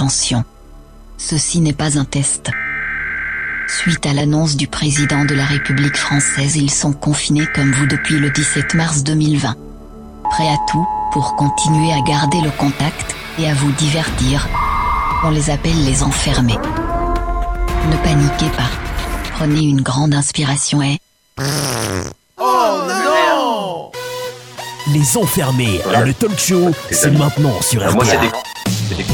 Attention, ceci n'est pas un test. Suite à l'annonce du président de la République française, ils sont confinés comme vous depuis le 17 mars 2020. Prêts à tout pour continuer à garder le contact et à vous divertir. On les appelle les enfermés. Ne paniquez pas. Prenez une grande inspiration et... Oh non Les enfermés, le talk show, c'est maintenant sur Ah, Moi, c'est RPA. des...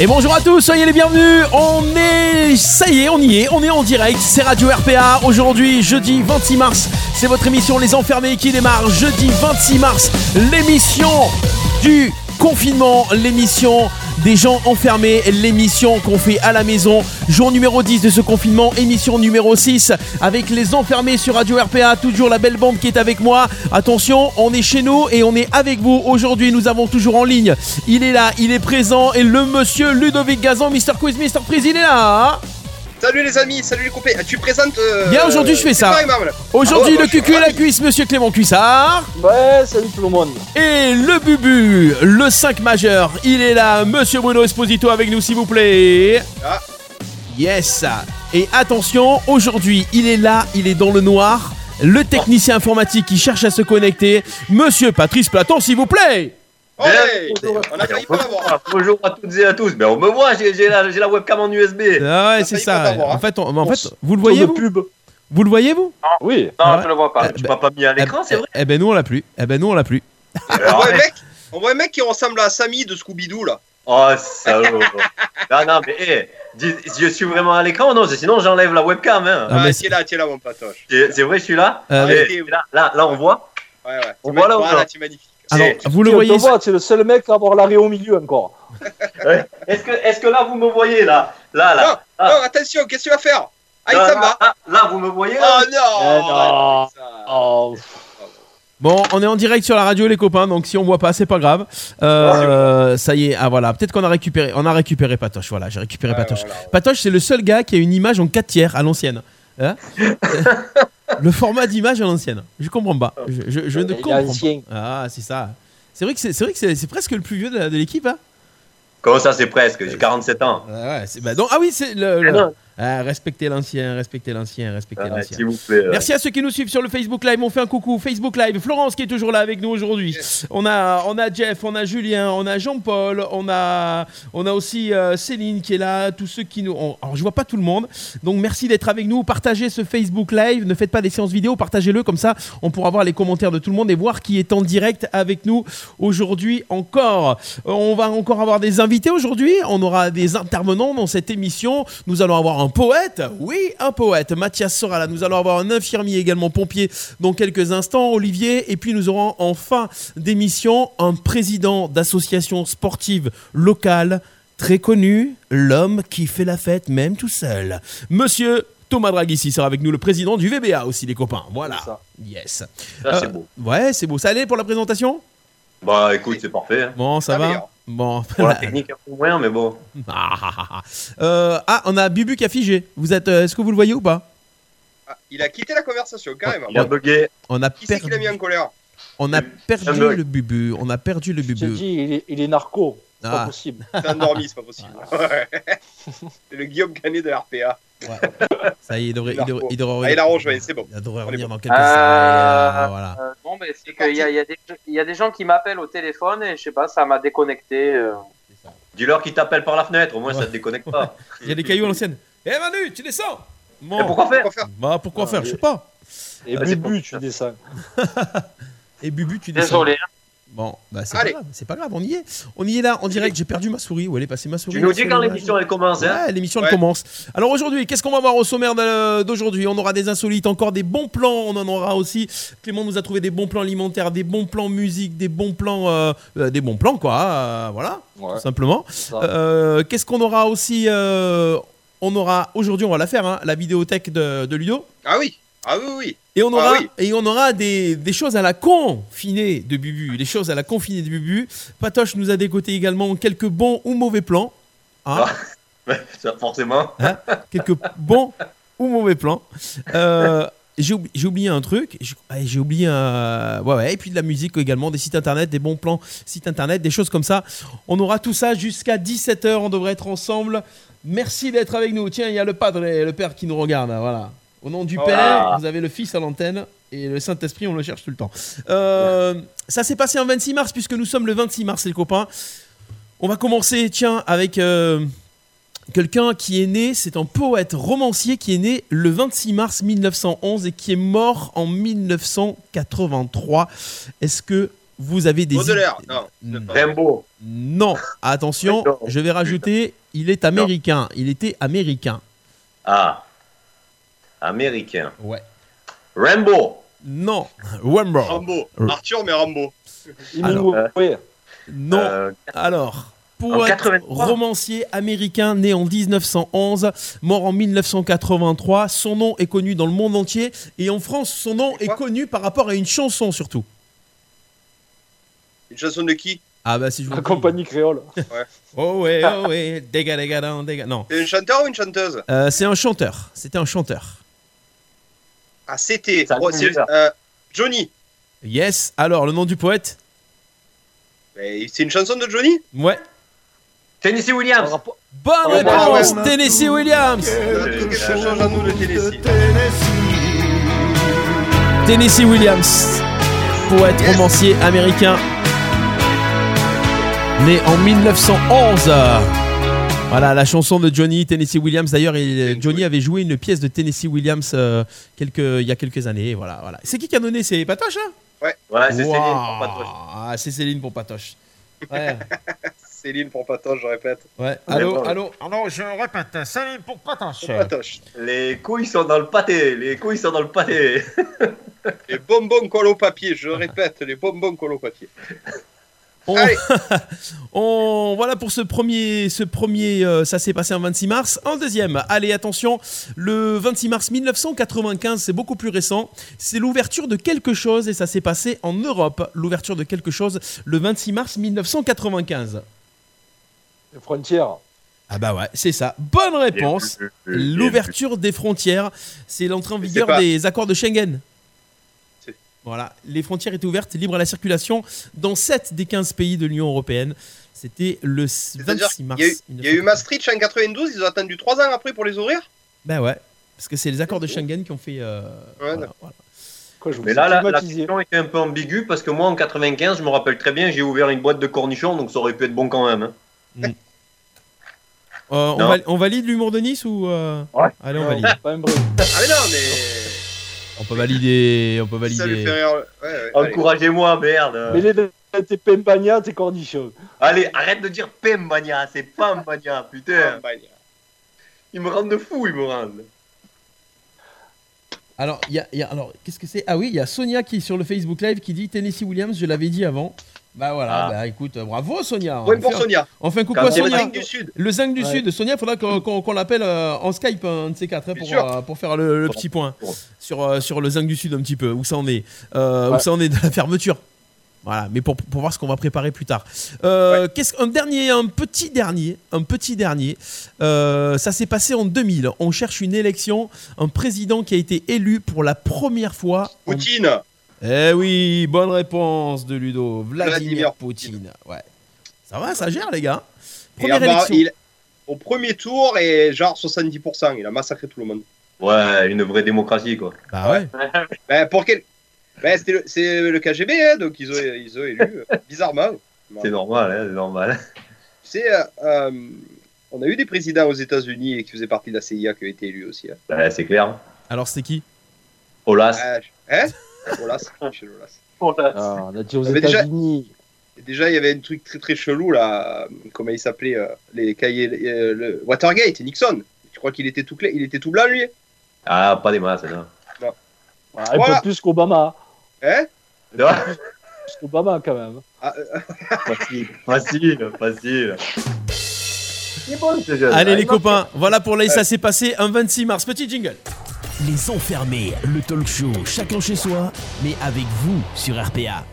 Et bonjour à tous, soyez les bienvenus. On est, ça y est, on y est, on est en direct. C'est Radio RPA. Aujourd'hui, jeudi 26 mars, c'est votre émission Les Enfermés qui démarre. Jeudi 26 mars, l'émission du confinement, l'émission des gens enfermés, l'émission qu'on fait à la maison. Jour numéro 10 de ce confinement, émission numéro 6 avec les enfermés sur Radio RPA. Toujours la belle bande qui est avec moi. Attention, on est chez nous et on est avec vous. Aujourd'hui, nous avons toujours en ligne. Il est là, il est présent et le monsieur Ludovic Gazan, Mr. Quiz, Mr. Freeze, il est là. Salut les amis, salut les copains. Ah, Tu présentes. euh, Bien, aujourd'hui, je fais ça. Aujourd'hui, Ah ouais, le suis cucu et la cuisse, monsieur Clément Cuissard. Ouais, salut tout le monde. Et le bubu, le 5 majeur, il est là, monsieur Bruno Esposito avec nous s'il vous plaît. Ah. Yes. Et attention, aujourd'hui, il est là, il est dans le noir. Le technicien informatique qui cherche à se connecter, monsieur Patrice Platon s'il vous plaît. Bonjour. on a failli pas l'avoir. Bonjour à toutes et à tous. Ben, on me voit, j'ai la, webcam en USB. Ah ouais, c'est ça. hein. En fait, on- en fait, vous le Tour voyez de vous pub. Vous le voyez vous Oui. Non, Ah ouais. je le vois pas. Eh tu ben- m'as pas mis à l'écran, Eh- c'est vrai Eh ben nous on l'a plus. Eh ben nous on l'a plus. On Alors, voit un mec. On voit un mec qui ressemble à Samy de Scooby-Doo là. Oh, salaud. non, non, mais hé, dis- je suis vraiment à l'écran ou non Sinon, j'enlève la webcam. Hein. Ah, Ah, mais tiens là, tiens là, mon patoche. C'est vrai, je suis là Euh, Eh, là, là, là, on voit Ouais, ouais. On Tu voit là ou Voilà, pas tu es magnifique. Alors, vous le voyez es le seul mec à avoir l'arrêt au milieu encore. Ouais. Est-ce que, est que là, vous me voyez là? Là, Non, là. Ah. non, attention, qu'est-ce que tu vas faire? Ah, il s'en va. là, là, vous me voyez là? Oh non Eh ça. Oh, Bon, on est en direct sur la radio les copains, donc si on voit pas, c'est pas grave. Euh, ça y est, ah voilà, peut-être qu'on a récupéré, on a récupéré Patoche. Voilà, j'ai récupéré Ouais, Patoche. voilà, ouais. Patoche, c'est le seul gars qui a une image en 4 tiers à l'ancienne. Hein le format d'image à l'ancienne. Je comprends pas. Je, je- je ne comprends ancien. pas. Ah, c'est ça. C'est vrai que c'est vrai que c'est presque le plus vieux de, l'équipe. Hein Comment ça, c'est presque? J'ai 47 ans. Ah ouais, c'est- bah, donc, ah oui, c'est le. le- Ah. Ah, respectez l'ancien, respectez l'ancien, respectez Ah, l'ancien. Merci à ceux qui nous suivent sur le Facebook Live. On fait un coucou Facebook Live. Florence qui est toujours là avec nous aujourd'hui. On a, on a Jeff, on a Julien, on a Jean-Paul, on a, on a aussi euh, Céline qui est là. Tous ceux qui nous. on- alors je vois pas tout le monde. Donc merci d'être avec nous. Partagez ce Facebook Live. Ne faites pas des séances vidéo. Partagez-le comme ça. On pourra voir les commentaires de tout le monde et voir qui est en direct avec nous aujourd'hui encore. Euh, On va encore avoir des invités aujourd'hui. On aura des intervenants dans cette émission. Nous allons avoir un poète? Oui, un poète. Mathias sera là. Nous allons avoir un infirmier également pompier dans quelques instants. Olivier. Et puis nous aurons en fin d'émission un président d'association sportive locale très connu. L'homme qui fait la fête même tout seul. Monsieur Thomas Dragissi sera avec nous, le président du VBA aussi, les copains. Voilà. Ça. Yes. Ça, c'est Euh, beau. Ouais, c'est beau. Ça allait pour la présentation? Bah, écoute, c'est parfait. hein. Bon, ça va? meilleur. Bon. Pour la technique, un peu moins, mais bon. Ah. Euh, ah, on a Bubu qui a figé. Vous êtes, euh, est-ce que vous le voyez ou pas? Ah, il a quitté la conversation carrément. Il a bugué. On a Qui c'est qui l'a mis perdu, en colère? On a perdu le Bubu. On a perdu le Je Bubu. dit, il est, il est narco. C'est Ah. pas possible. T'es endormi, c'est pas possible. Ouais. C'est le Guillaume Canet de RPA. Ça y est, il devrait, il devrait, il devrait Ah, il a rejoint, c'est bon. Il devrait revenir bon. dans quelques Euh, années. Voilà. Euh, bon, ben, c'est qu'il y y, a des- il y a des gens qui m'appellent au téléphone et je sais pas, ça m'a déconnecté. euh. Dis-leur qu'il t'appelle par la fenêtre, au moins ça Ouais. te déconnecte pas. Il y a des cailloux à l'ancienne. Eh Manu, tu descends Bon. Et pourquoi faire? Pourquoi faire? Bah pourquoi Ah, faire? Je sais pas. Et Ah, Bubu, tu descends. Et Bubu, tu descends. Désolé. hein. Bon, bah c'est pas grave, c'est pas grave, on y est. On y est là, en direct. J'ai perdu ma souris. Où elle est passée ma souris Tu nous dis quand l'émission elle commence, hein Ouais, l'émission elle commence. Alors aujourd'hui, qu'est-ce qu'on va voir au sommaire d'aujourd'hui? On aura des insolites, encore des bons plans, on en aura aussi. Clément nous a trouvé des bons plans alimentaires, des bons plans musique, des bons plans, euh, euh, des bons plans quoi. euh, voilà, Ouais. tout simplement. Euh, qu'est-ce qu'on aura aussi euh, On aura aujourd'hui, on va la faire, hein, la vidéothèque de, de Ludo. Ah oui, ah oui, oui. Et on Ah aura, oui. et on aura des, des choses à la confinée de Bubu. Les choses à la confinée de Bubu. Patoche nous a décoté également quelques bons ou mauvais plans. Hein ça, forcément. quelques bons ou mauvais plans. Euh, j'ai oubli- j'ai oublié un truc. J'ai oublié un. Ouais, ouais. Et puis de la musique également, des sites internet, des bons plans sites internet, des choses comme ça. On aura tout ça jusqu'à 17h. On devrait être ensemble. Merci d'être avec nous. Tiens, il y a le padre, le père qui nous regarde. hein, Voilà. Au nom du Voilà. père, vous avez le fils à l'antenne. Et le Saint-Esprit, on le cherche tout le temps. Euh, ça s'est passé en 26 mars, puisque nous sommes le 26 mars, les copains. On va commencer, tiens, avec euh, quelqu'un qui est né, c'est un poète romancier qui est né le 26 mars 1911 et qui est mort en 1983. Est-ce que vous avez des Baudelaire. idées- Non. Rimbaud. Non, attention, je vais rajouter, il est américain. Il était américain. Ah. Américain. Ouais. Rambo. Non. Rambo. Euh. Arthur, mais Rambo. Hemingway. Non. Euh, Alors, poète 83. romancier américain né en 1911, mort en 1983. Son nom est connu dans le monde entier et en France, son nom est connu par rapport à une chanson surtout. Une chanson de qui? Ah bah si je vous La dis- compagnie créole. Oh ouais, oh ouais, dégâts, dégâts, dégâts. Non, C'est un chanteur ou une chanteuse? Euh, c'est un chanteur. C'était un chanteur. Ah, c'était. Oh, euh, Johnny. Yes. Alors le nom du poète? Mais C'est une chanson de Johnny? Ouais. Tennessee Williams. rapport- Bonne Ouais, réponse, ouais, ouais. Tennessee Williams. Tennessee. Tennessee Williams, poète Yes. romancier américain, né en 1911. Voilà la chanson de Johnny Tennessee Williams. D'ailleurs, il- Johnny avait joué une pièce de Tennessee Williams euh, quelques, il y a quelques années. Voilà, voilà. C'est qui qui a donné C'est Patoche, hein? Ouais, c'est Céline. Pour Patoche. Ah, c'est Céline pour Patoche. Ouais, Céline pour Patoche, je répète. ouais. Allô, bon. allô? Ah non, je répète, Céline pour Patoche. Pour Patoche. Les couilles sont dans le pâté. Les couilles sont dans le pâté. Les bonbons collent au papier, je répète, les bonbons collent au papier. On- Allez. On, voilà pour ce premier, ce premier euh, ça s'est passé en 26 mars. En deuxième, allez attention, le 26 mars 1995, c'est beaucoup plus récent. C'est l'ouverture de quelque chose et ça s'est passé en Europe. L'ouverture de quelque chose le 26 mars 1995. Les frontières. Ah bah ouais, c'est ça. Bonne réponse. L'ouverture des frontières, c'est l'entrée en vigueur pas- des accords de Schengen. Voilà, les frontières étaient ouvertes, libres à la circulation dans 7 des 15 pays de l'Union européenne. C'était le C'est-à-dire 26 qu'il mars. il y a eu 1995. Maastricht en 92, ils ont attendu 3 ans après pour les ouvrir? Ben ouais, parce que c'est les accords de Schengen qui ont fait. euh, voilà, d'accord. voilà. Quoi, je vous Mais ai là, la, la question était un peu ambiguë parce que moi, en 95, je me rappelle très bien, j'ai ouvert une boîte de cornichons, donc ça aurait pu être bon quand même. hein. Euh, on, val- on valide l'humour de Nice ou. euh, Ouais. Allez, on Non, valide. Pas un bruit. Ah mais non, mais... On peut valider. On peut Ça lui valider. fait rire. Ouais, ouais, allez. Encouragez-moi, merde. Mais les tes pempagnas, tes cornichons. Allez, arrête de dire Pembania, c'est Pambania, Ah, putain. bah, Ils me rendent fou, ils me rendent. Alors, il y a, y a- alors, qu'est-ce que c'est? Ah oui, il y a Sonia qui est sur le Facebook Live qui dit Tennessee Williams, je l'avais dit avant. Bah voilà, Ah. bah écoute, bravo Sonia. Ouais, On pour fait- Sonia. On fait un coucou à c'est C'est le Sonia. zinc du Sud. Le zinc du Ouais. Sud, Sonia, il faudra qu'on l'appelle euh, en Skype, un de ces quatre, hein, pour, euh, pour faire le, le petit point sur, euh, sur le zinc du Sud un petit peu, où ça en est, euh, où ça en est de la fermeture. Voilà, mais pour, pour voir ce qu'on va préparer plus tard. Euh, qu'est-ce, un dernier, un petit dernier, un petit dernier. Euh, ça s'est passé en 2000. On cherche une élection, un président qui a été élu pour la première fois. en- Poutine. Eh oui, bonne réponse de Ludo. Vladimir, Vladimir Poutine. Ouais. Ça va, ça gère les gars. Première élection. il- Au premier tour, et genre 70%, il a massacré tout le monde. Ouais, une vraie démocratie, quoi. Bah ouais. Ben, pour quel... Ben, le- c'est le KGB, hein, donc ils ont, ils ont élu, euh, bizarrement. C'est normal, hein, c'est normal. C'est, euh, euh, on a eu des présidents aux États-Unis et qui faisaient partie de la CIA qui ont été élus aussi. Hein. C'est clair. Alors c'est qui? Olas. Hein? Olas, Michel Olas. Ah, on a dit aux déjà- États-Unis. Déjà, il y avait un truc très très chelou là. Comment il s'appelait euh, Les cahiers. euh, le Watergate, Nixon. Je crois qu'il était tout clair, il était tout blanc lui? Ah, pas des masses, non. Ah, un Voilà. peu plus qu'Obama. Hein? Non, Plus qu'Obama, quand même. Ah, euh, facile, facile, facile. Bon. Allez Ah, les copains, voilà pour les ça s'est passé un 26 mars. Petit jingle. Les enfermés, le talk show, chacun chez soi, mais avec vous sur RPA.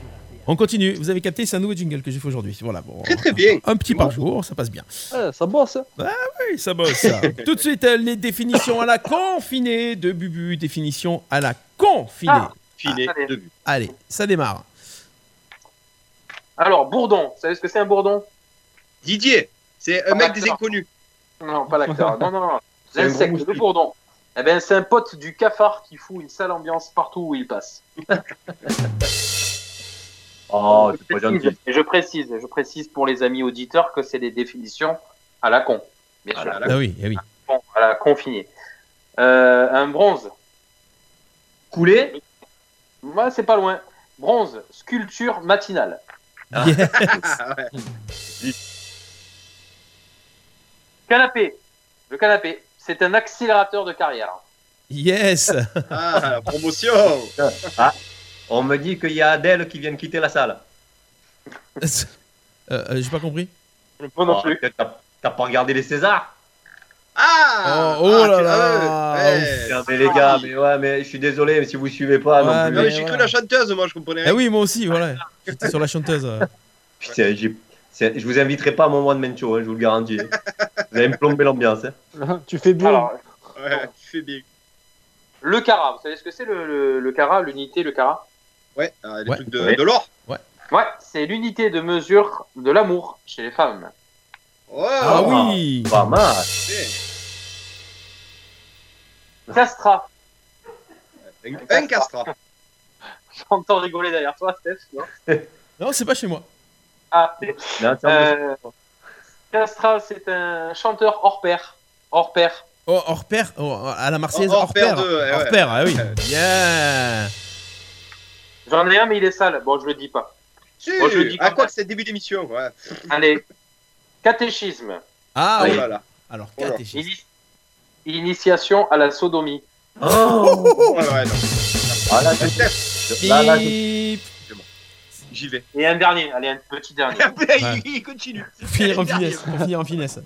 On continue. Vous avez capté, c'est un nouveau jingle que j'ai fait aujourd'hui. Voilà, bon, très très bien. Un petit par jour, ça passe bien. Ouais, ça bosse. hein. Oui, ça bosse. ça. Tout de suite, les définitions à la confinée de Bubu, définition à la confiné. Ah. Filet Ah, allez. de but. Allez, ça démarre. Alors, bourdon. Vous savez ce que c'est un bourdon? Didier, c'est un Ah, mec des d'accord. inconnus. Non, pas l'acteur. non, non, non. C'est un gros L'insecte, le bourdon. Eh ben, c'est un pote du cafard qui fout une sale ambiance partout où il passe. Oh, je, c'est pas précise, gentil. et je précise, je précise pour les amis auditeurs que c'est des définitions à la con. Bien sûr. Voilà, Ah oui, ah oui. À la confinée. Euh, un bronze. Coulé Moi, c'est pas loin. Bronze, sculpture matinale. Ah. Yes. Ah ouais. Canapé. Le canapé, c'est un accélérateur de carrière. Yes. Ah, promotion. On me dit qu'il y a Adèle qui vient de quitter la salle. Euh, euh, J'ai pas compris. Moi non Oh, plus. peut-être T'as pas regardé les Césars? Ah Oh, oh ah, là tu- là. ah ouais, ouais. Putain, mais les gars, mais ouais, mais je suis désolé, mais si vous suivez pas Ouais, non plus. Mais mais j'ai cru la chanteuse, moi, je comprenais Ah rien. oui, moi aussi, voilà. J'étais sur la chanteuse. Putain, j'ai- je vous inviterai pas à mon one man show, hein, je vous le garantis. vous allez me plomber l'ambiance. hein. tu fais bien. Alors, Ouais, tu fais bien. le cara, vous savez ce que c'est le, le, le cara, l'unité, le cara? Ouais, ah, les Ouais. trucs de, Ouais. de l'or. Ouais, c'est l'unité de mesure de l'amour chez les femmes. Oh, Ah oui. Pas mal. Castra. Un, un castra. J'entends rigoler derrière toi, Steph. Non Non, c'est pas chez moi. Ah, euh, Castra, c'est un chanteur hors pair. Hors pair. Oh, hors pair, oh, à la Marseillaise, Hors hors, pair pair. de- ouais, hors ouais. pair, ah oui. Bien. J'en ai un, mais il est sale. Bon, je le dis pas. Si, je le dis à comme quoi que c'est le début d'émission ouais. Allez. Catéchisme. Ah Oh oui. là là. Alors, Oh catéchisme. Ini- Initiation à la sodomie. Oh Oh, ouais, ouais, non. Ah, là, Steph, je- là, là, je- Bip. J'y vais. Et un dernier. Allez, un petit dernier. Ouais. il, continue. Finir en finesse. Pour finir en finesse.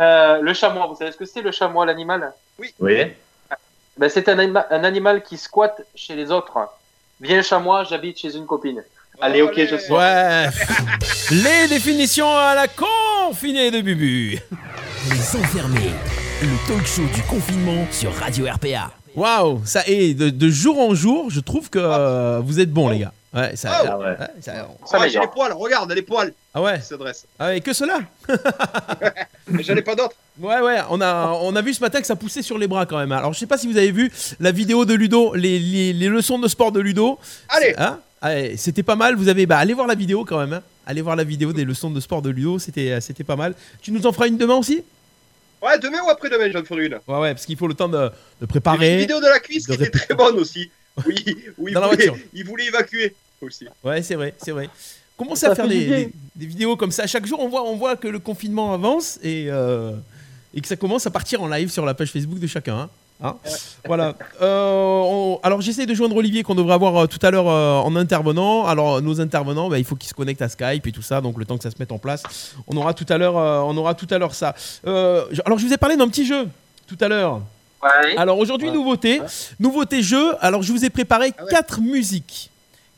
Euh, le chamois. Vous savez ce que c'est, le chamois, l'animal? Oui. ben, C'est un, anima- un animal qui squatte chez les autres. Viens, chamois, j'habite chez une copine. Allez, ok, je suis- Ouais. Les définitions à la confinée de Bubu. Les enfermés. Le talk show du confinement sur Radio RPA. Waouh, ça est de, de jour en jour, je trouve que euh, vous êtes bons les gars. Ouais, ça. Oh. Ah ouais. ouais, ça- Ça Ah, j'ai les poils, regarde, les poils ah ouais, qui s'adressent. ah ouais, que cela. Mais j'en ai pas d'autres. Ouais, ouais, on a, on a vu ce matin que ça poussait sur les bras quand même. Alors, je sais pas si vous avez vu la vidéo de Ludo, les, les- les leçons de sport de Ludo. Allez, Hein c'était pas mal. Vous avez, bah, allez voir la vidéo quand même. hein. Allez voir la vidéo des leçons de sport de Ludo. C'était, euh, c'était pas mal. Tu nous en feras une demain aussi? Ouais, demain ou après-demain, j'en ferai une. Ouais, ouais, parce qu'il faut le temps de, de vu une préparer. vidéo de la cuisse de qui était très bonne aussi. Oui, oui il, Dans la voulait, voiture. il voulait évacuer aussi. Ouais, c'est vrai, c'est vrai. Commencez Ça à faire fait des, vidéos comme ça. Chaque jour, on voit, on voit que le confinement avance et, euh, et que ça commence à partir en live sur la page Facebook de chacun. hein. Hein voilà. Euh, on- alors, j'essaie de joindre Olivier qu'on devrait avoir euh, tout à l'heure euh, en intervenant. Alors, nos intervenants, bah, il faut qu'ils se connectent à Skype et tout ça. Donc, le temps que ça se mette en place, on aura tout à l'heure, euh, on aura tout à l'heure ça. Euh, alors, je vous ai parlé d'un petit jeu tout à l'heure. Ouais. Alors aujourd'hui, Ouais. nouveauté. Nouveauté jeu. Alors je vous ai préparé Ah ouais. quatre musiques,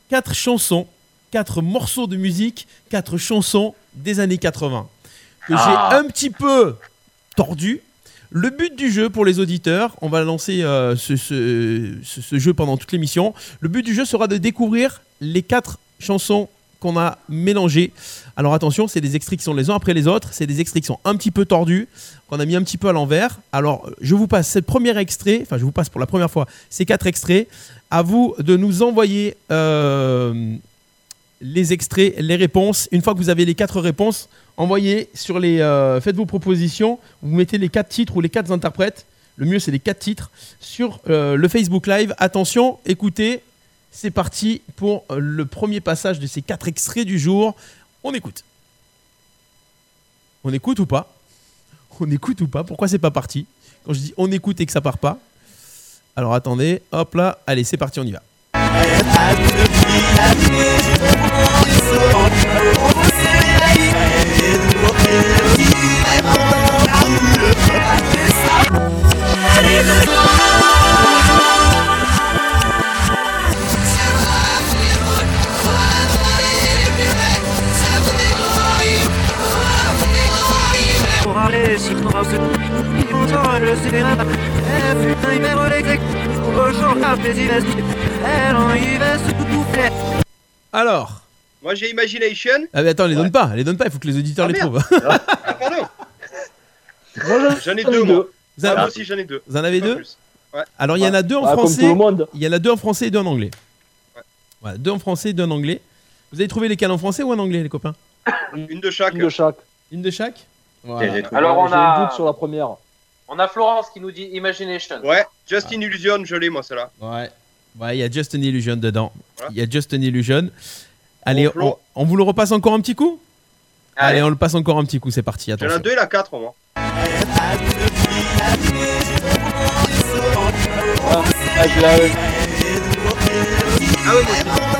quatre chansons, quatre morceaux de musique, quatre chansons des années 80 que Ah. j'ai un petit peu tordu. Le but du jeu pour les auditeurs, on va lancer euh, ce, ce- ce- ce jeu pendant toute l'émission. Le but du jeu sera de découvrir les quatre chansons qu'on a mélangées. Alors attention, c'est des extraits qui sont les uns après les autres. C'est des extraits qui sont un petit peu tordus, qu'on a mis un petit peu à l'envers. Alors je vous passe ce premier extrait, enfin je vous passe pour la première fois ces quatre extraits. À vous de nous envoyer euh, les extraits, les réponses. Une fois que vous avez les quatre réponses, envoyez sur les. euh, faites vos propositions. Vous mettez les quatre titres ou les quatre interprètes. Le mieux, c'est les quatre titres sur euh, le Facebook Live. Attention, écoutez, c'est parti pour euh, le premier passage de ces quatre extraits du jour. On écoute. On écoute ou pas? On écoute ou pas? Pourquoi c'est pas parti? Quand je dis on écoute et que ça part pas. Alors attendez, hop là, allez, c'est parti, on y va. Alors. Moi j'ai Imagination. Ah, mais attends, les donne pas, les donne pas, il faut que les auditeurs Ah, les trouvent. Ah, pardon. J'en ai deux, moi. Vous, Ah, avez- moi aussi j'en ai deux. vous en avez deux. Alors, il y en a deux en français. Il y en a deux en français et deux en anglais. Ouais. Voilà, deux en français et deux en anglais. Vous avez trouvé lesquels en français ou en anglais, les copains Une de chaque. Une de chaque. Une de chaque. Alors, on J'ai un a- doute sur la première. On a Florence qui nous dit Imagination. Ouais, Justin Illusion, je l'ai moi celle-là. Ouais. Ouais, il y a Just an Illusion dedans. Voilà. Il y a Just an Illusion. Allez, on, on vous le repasse encore un petit coup? Allez, Allez. on le passe encore un petit coup, c'est parti. J'en ai Attention. la deux et la quatre moi. Ah, je l'avais. Ah ouais,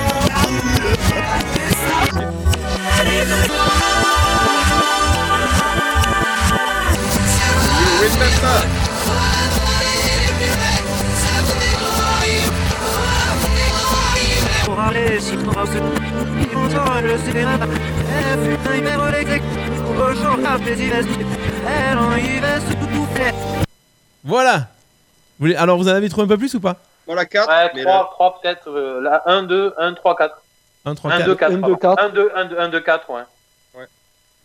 Voilà. Vous voulez- Alors, vous en avez trouvé un peu plus ou pas? Moi la 4. Ouais, mais 3, là, 3 peut-être. euh, là, 1, 2, 1, 3, 4. 1, 3, 1, 4. 2, 4. Un, deux, quatre. 1, 2, 1, 2, 1, 2, 4, ouais.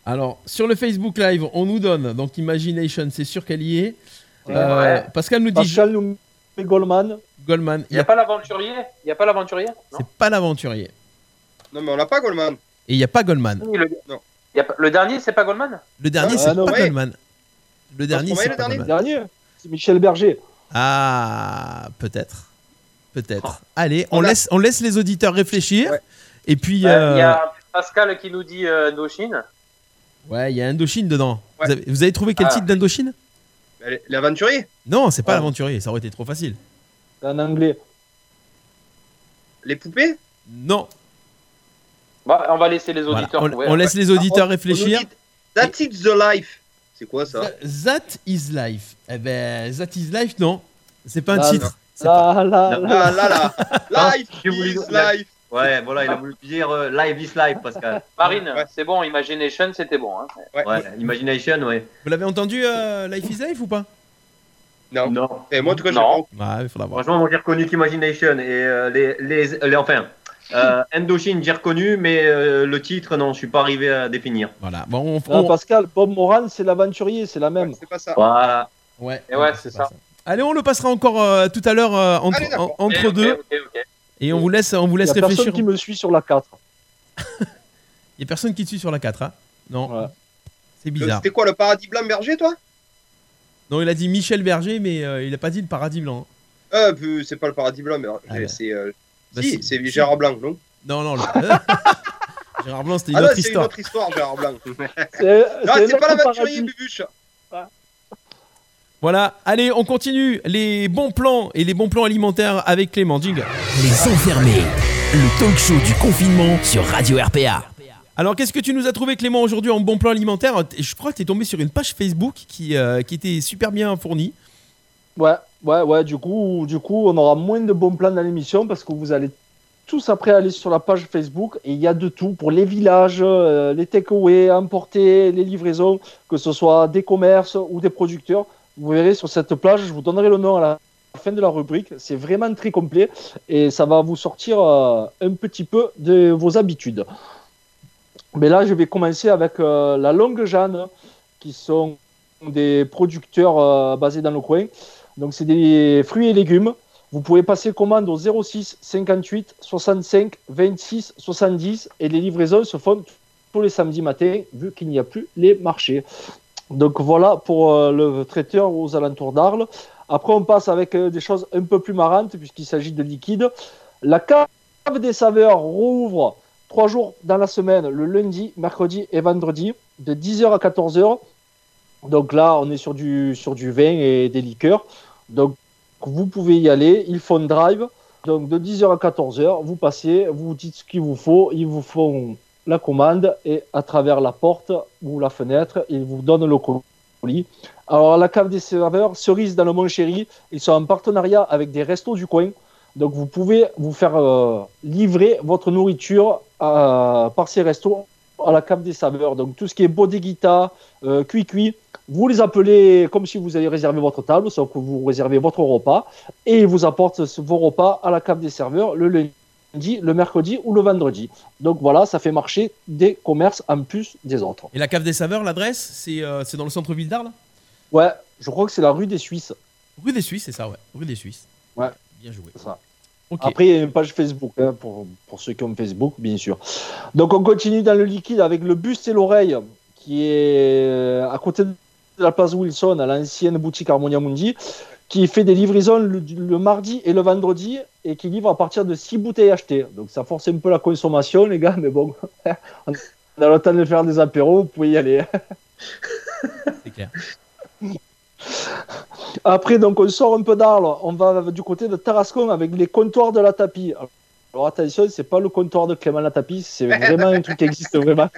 Alors, sur le Facebook Live, on nous donne, donc Imagination, c'est sûr qu'elle y est. Euh, Pascal nous dit Pascal nous met Goldman. Goldman. Il n'y a pas l'aventurier? Il n'y a pas l'aventurier? C'est pas l'aventurier. Non mais on l'a pas Goldman. Et il n'y a pas Goldman. Oui, le... Non. Il y a pas- le dernier, c'est pas Goldman? Le dernier, Ah, c'est non, pas ouais. Goldman. Le dernier, c'est le pas dernier Le dernier. C'est Michel Berger. Ah, peut-être. Peut-être. Oh. Allez, on laisse, on laisse les auditeurs réfléchir. Ouais. Et puis, Euh, euh, Il y a Pascal qui nous dit euh, Indochine. Ouais, il y a Indochine dedans. Ouais. Vous, avez, vous avez trouvé quel Ah. titre d'Indochine? Allez, L'aventurier Non, c'est pas Ouais. l'aventurier, ça aurait été trop facile. C'est en anglais. Les poupées? Non. Bah, on va laisser les Voilà. auditeurs On, trouver. on laisse les auditeurs réfléchir. On nous dit, That's it the life. C'est quoi ça? Th- That is life. Eh ben, That is life, non. C'est pas un Ah, titre. C'est pas- Là, là, Non. là. Ah là là Life is life Ouais, voilà, il a voulu dire euh, live is live, Pascal. Marine, Ouais. c'est bon, Imagination, c'était bon. Hein. Ouais. Ouais, Imagination, ouais. Vous l'avez entendu, euh, Life is Life ou pas? Non. Non. Et moi en tout cas, Non. Ouais, il faudra voir. Franchement, moi j'ai reconnu qu'Imagination et euh, les, les, les- Enfin, euh, Indochine, j'ai reconnu, mais euh, le titre, non, je suis pas arrivé à définir. Voilà. Bon, on, Ah, on- Pascal, Bob Moran, c'est l'aventurier, c'est la même. Ouais, C'est pas ça. Voilà. Ouais, Et ouais, c'est ça. Allez, on le passera encore euh, tout à l'heure euh, entre, Allez, en- entre Ok, deux ok, ok, ok. Et on vous laisse, on vous Il laisse y a réfléchir. personne qui me suit sur la 4. Il y a personne qui te suit sur la 4, hein Non. Ouais. C'est bizarre. C'était quoi le paradis blanc berger toi? Non, il a dit Michel Berger, mais euh, il a pas dit le paradis blanc. Euh, c'est pas le paradis blanc, mais Ah ouais. c'est. euh, Bah, si, c'est. Gérard Blanc, non? Non, non. Le... Gérard Blanc, c'était une Ah non, autre c'est une histoire. autre histoire, Gérard Blanc. non, C'est c'est pas paradis. Bubuche. Voilà. Allez, on continue les bons plans et les bons plans alimentaires avec Clément. Jingle. Les enfermés, le talk show du confinement sur Radio RPA. Alors, qu'est-ce que tu nous as trouvé, Clément, aujourd'hui en bon plan alimentaire? Je crois que tu es tombé sur une page Facebook qui, euh, qui était super bien fournie. Ouais, ouais, ouais. Du coup, du coup, on aura moins de bons plans dans l'émission parce que vous allez tous après aller sur la page Facebook et il y a de tout pour les villages, euh, les takeaways, emporter, les livraisons, que ce soit des commerces ou des producteurs. Vous verrez sur cette plage, je vous donnerai le nom à la fin de la rubrique. C'est vraiment très complet et ça va vous sortir euh, un petit peu de vos habitudes. Mais là, je vais commencer avec euh, la Longue Jeanne, qui sont des producteurs euh, basés dans le coin. Donc, c'est des fruits et légumes. Vous pouvez passer commande au 06 58 65 26 70 et les livraisons se font tous les samedis matins vu qu'il n'y a plus les marchés. Donc voilà pour euh, le traiteur aux alentours d'Arles. Après, on passe avec euh, des choses un peu plus marrantes puisqu'il s'agit de liquide. La cave des saveurs rouvre trois jours dans la semaine, le lundi, mercredi et vendredi, de 10h à 14h. Donc là, on est sur du, sur du vin et des liqueurs. Donc vous pouvez y aller. Ils font drive. Donc de 10h à 14h, vous passez, vous dites ce qu'il vous faut. Ils vous font la commande et à travers la porte ou la fenêtre, ils vous donnent le colis. Alors la cave des serveurs, cerise dans le Mont Chéri, ils sont en partenariat avec des restos du coin. Donc vous pouvez vous faire euh, livrer votre nourriture euh, par ces restos à la cave des saveurs. Donc tout ce qui est bodeguita, euh, cuit-cuit, vous les appelez comme si vous alliez réserver votre table, sauf que vous réservez votre repas et ils vous apportent vos repas à la cave des serveurs le lundi, le mercredi ou le vendredi. Donc voilà, ça fait marcher des commerces en plus des autres. Et la cave des saveurs, l'adresse, c'est euh, dans le centre-ville d'Arles? Ouais, je crois que c'est la rue des Suisses. Rue des Suisses, c'est ça, ouais. Rue des Suisses. Ouais. Bien joué. Ça. Après, il y a une page Facebook, hein, pour, pour ceux qui ont Facebook, bien sûr. Donc, on continue dans le liquide avec le buste et l'oreille, qui est euh, à côté de la place Wilson, à l'ancienne boutique Harmonia Mundi, qui fait des livraisons le, le mardi et le vendredi, et qui livre à partir de 6 bouteilles achetées. Donc, ça force un peu la consommation, les gars, mais bon, on a le temps de faire des apéros, vous pouvez y aller. C'est clair. Après, donc, on sort un peu d'Arles, on va du côté de Tarascon avec les comptoirs de la tapis. Alors attention, c'est pas le comptoir de Clément la tapis, c'est vraiment un truc qui existe vraiment.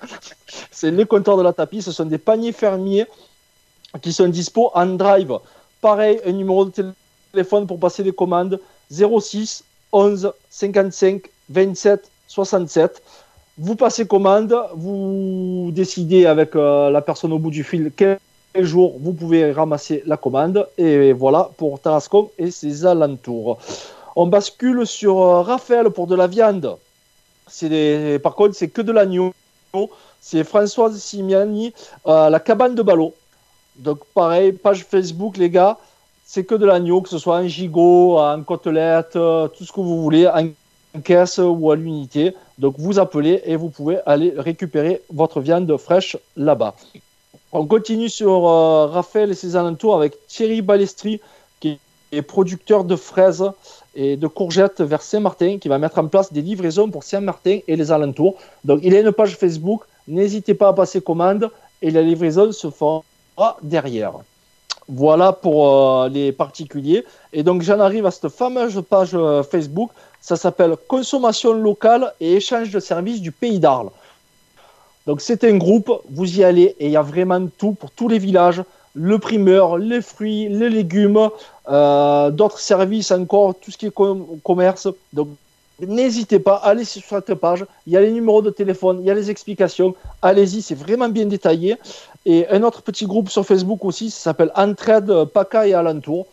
C'est les comptoirs de la tapis, ce sont des paniers fermiers qui sont dispo en drive. Pareil, un numéro de téléphone pour passer des commandes 06 11 55 27 67. Vous passez commande, vous décidez avec euh, la personne au bout du fil quel jour vous pouvez ramasser la commande. Et voilà pour Tarascon et ses alentours. On bascule sur euh, Raphaël pour de la viande. Par contre, c'est que de l'agneau. C'est Françoise Simiani, euh, la cabane de Ballot. Donc pareil, page Facebook, les gars. C'est que de l'agneau, que ce soit en gigot, en côtelette, euh, tout ce que vous voulez, en caisse ou à l'unité. Donc vous appelez et vous pouvez aller récupérer votre viande fraîche là-bas. On continue sur euh, Raphaël et ses alentours avec Thierry Balestri, qui est producteur de fraises et de courgettes vers Saint-Martin, qui va mettre en place des livraisons pour Saint-Martin et les alentours. Donc il a une page Facebook, n'hésitez pas à passer commande et la livraison se fera derrière. Voilà pour euh, les particuliers. Et donc j'en arrive à cette fameuse page euh, Facebook, ça s'appelle Consommation locale et échange de services du pays d'Arles. Donc c'est un groupe, vous y allez et il y a vraiment tout pour tous les villages, le primeur, les fruits, les légumes, euh, d'autres services encore, tout ce qui est com- commerce. Donc n'hésitez pas, allez sur cette page, il y a les numéros de téléphone, il y a les explications, allez-y, c'est vraiment bien détaillé. Et un autre petit groupe sur Facebook aussi, ça s'appelle Entraide PACA et Alentour.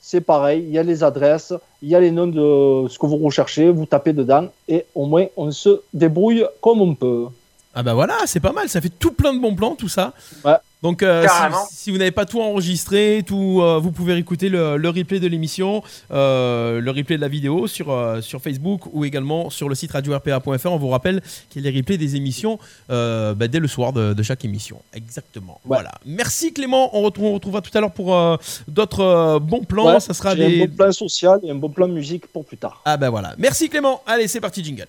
C'est pareil, il y a les adresses, il y a les noms de ce que vous recherchez, vous tapez dedans et au moins on se débrouille comme on peut. Ah bah voilà, c'est pas mal, ça fait tout plein de bons plans, tout ça. Ouais. Donc euh, si, si vous n'avez pas tout enregistré, tout, euh, vous pouvez écouter le, le replay de l'émission, euh, le replay de la vidéo sur, euh, sur Facebook ou également sur le site radio-rpa.fr. On vous rappelle qu'il y a les replays des émissions euh, bah, dès le soir de, de chaque émission. Exactement. Ouais. Voilà. Merci Clément, on, retrouve, on retrouvera tout à l'heure pour euh, d'autres euh, bons plans. Ouais, ça sera des... un bon plan social et un bon plan musique pour plus tard. Ah bah voilà. Merci Clément. Allez, c'est parti, jingle.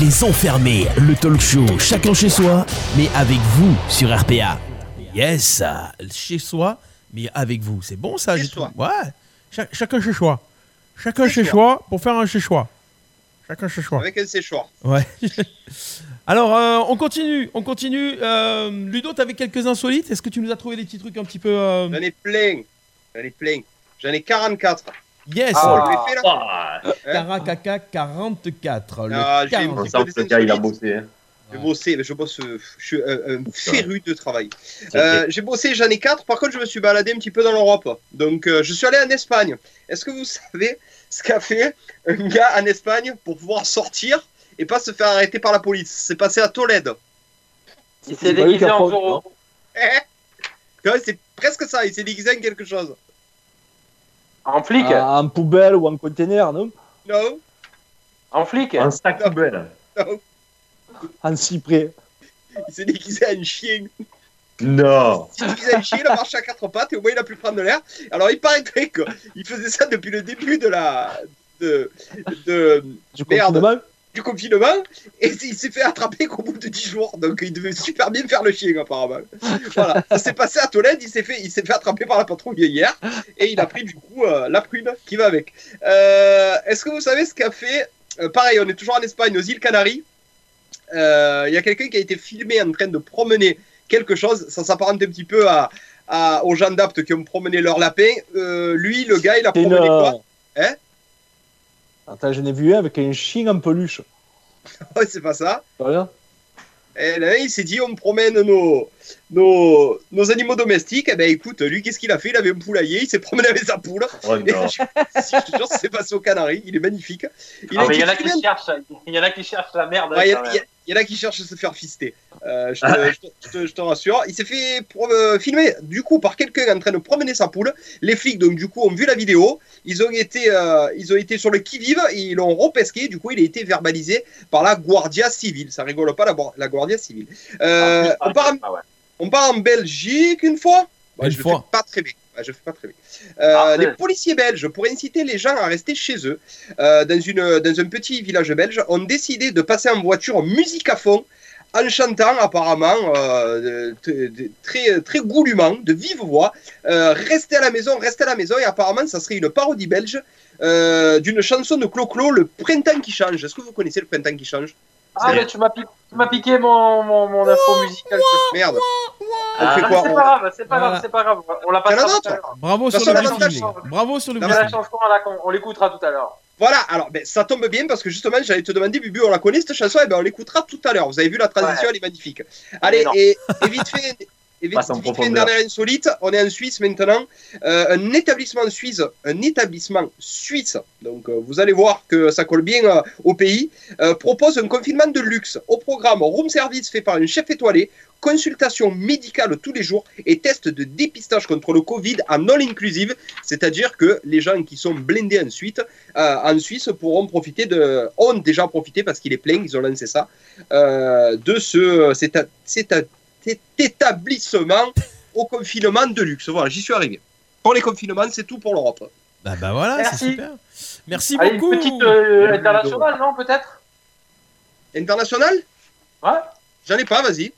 Les enfermés, le talk show, chacun chez soi, mais avec vous sur RPA. Yes, chez soi, mais avec vous. C'est bon ça, Chez soi. Ouais, Cha- chacun chez soi. Chacun Chez chez soi pour faire un chez soi. Chacun chez soi. Avec un séchoir. Ouais. Alors, euh, on continue, on continue. Euh, Ludo, t'avais quelques insolites? Est-ce que tu nous as trouvé des petits trucs un petit peu. euh, J'en ai plein. J'en ai plein. J'en ai 44. Yes Ah, on le fait là Ah, Karakaka 44. Le Ah, j'ai 40. un on sent que le gars, il a bossé. hein. J'ai bossé, je bosse, euh, je suis un, un féru de travail. Euh, j'ai bossé, j'en ai quatre. Par contre, je me suis baladé un petit peu dans l'Europe. Donc, euh, je suis allé en Espagne. Est-ce que vous savez ce qu'a fait un gars en Espagne pour pouvoir sortir et pas se faire arrêter par la police? C'est passé à Tolède. Il C'est s'est déguisé en taureau. Eh? C'est presque ça. Il s'est déguisé en quelque chose. En flic? Ah, en poubelle ou en conteneur, non? Non, En flic? Un sac poubelle. non. En cyprès. Il s'est déguisé en chien. Non. Il s'est déguisé en chien, il a marché à quatre pattes et au moins il a pu prendre de l'air. Alors, il paraîtrait qu'il faisait ça depuis le début de la. de. de Du Merde. confinement. du confinement et il s'est fait attraper qu'au bout de 10 jours. Donc il devait super bien faire le chien apparemment. Voilà, ça s'est passé à Tolède, il s'est fait, il s'est fait attraper par la patrouille hier et il a pris du coup euh, la prune qui va avec. Euh, Est-ce que vous savez ce qu'a fait euh, Pareil, on est toujours en Espagne, aux îles Canaries. Euh, Il y a quelqu'un qui a été filmé en train de promener quelque chose. Ça s'apparente un petit peu à, à- aux gens d'Apt qui ont promené leur lapin. Euh, lui, le gars, il a une, promené euh, quoi? Hein? Attends, j'en ai vu un avec un chien en peluche. Ouais, c'est pas ça. Voilà. Et là, il s'est dit, on promène nos, nos, nos animaux domestiques. Eh ben écoute, lui, qu'est-ce qu'il a fait? Il avait un poulailler, il s'est promené avec sa poule. Oh, Et non. je, te jure, c'est passé aux Canaries. Il est magnifique. Il Ah, a mais il y en a qui cherchent, il y en a qui cherchent la merde. Ouais, Il y, quand a- même. il y a- il y en a qui cherchent à se faire fister. Euh, je, te, je te- je te- je te rassure. Il s'est fait euh, filmer du coup par quelqu'un en train de promener sa poule. Les flics donc du coup ont vu la vidéo. Ils ont été, euh, ils ont été sur le qui vive et ils l'ont repesqué. Du coup, il a été verbalisé par la Guardia Civile. Ça rigole pas la, la Guardia Civile. Euh, Ah, on, part en, ah ouais. On part en Belgique une fois. Une je fois. fais pas très bien. Ouais, je fais pas très bien. Euh, Ah, les policiers belges, pour inciter les gens à rester chez eux, euh, dans, une, dans un petit village belge, ont décidé de passer en voiture musique à fond, en chantant apparemment euh, de- de- très, très goulûment, de vive voix. Euh, restez à la maison, restez à la maison. Et apparemment, ça serait une parodie belge euh, d'une chanson de Clo-Clo, Le Printemps qui change. Est-ce que vous connaissez Le Printemps qui change? Ah, mais tu m'as piqué, tu m'as piqué mon, mon, mon info musicale. Merde. On Ah, fait mais quoi c'est on- pas grave, c'est pas Voilà. grave, c'est pas grave. On l'a Il y en a passera tout d'autres à l'heure. Bravo sur le briefing. Bravo sur le la chanson, on la- on l'écoutera tout à l'heure. Voilà, alors ben, ça tombe bien parce que justement j'allais te demander, Bubu, on la connaît cette chanson, et ben on l'écoutera tout à l'heure. Vous avez vu la transition, Ouais. elle est magnifique. Allez, et vite fait, et vite, fait une dernière insolite, on est en Suisse maintenant. Euh, un établissement suisse, un établissement suisse, donc euh, vous allez voir que ça colle bien euh, au pays, propose un confinement de luxe. Au programme room service fait par un chef étoilé, consultation médicale tous les jours et test de dépistage contre le Covid en all inclusive, c'est-à-dire que les gens qui sont blindés ensuite en Suisse pourront profiter de, ont déjà profité parce qu'il est plein, ils ont lancé ça, de ce, cet, cet cet établissement au confinement de luxe. Voilà, j'y suis arrivé. Pour les confinements, c'est tout pour l'Europe. Bah, bah voilà, c'est Merci. super. Merci Allez, une beaucoup. petite euh, internationale, non, peut-être? International Ouais J'en ai pas, vas-y.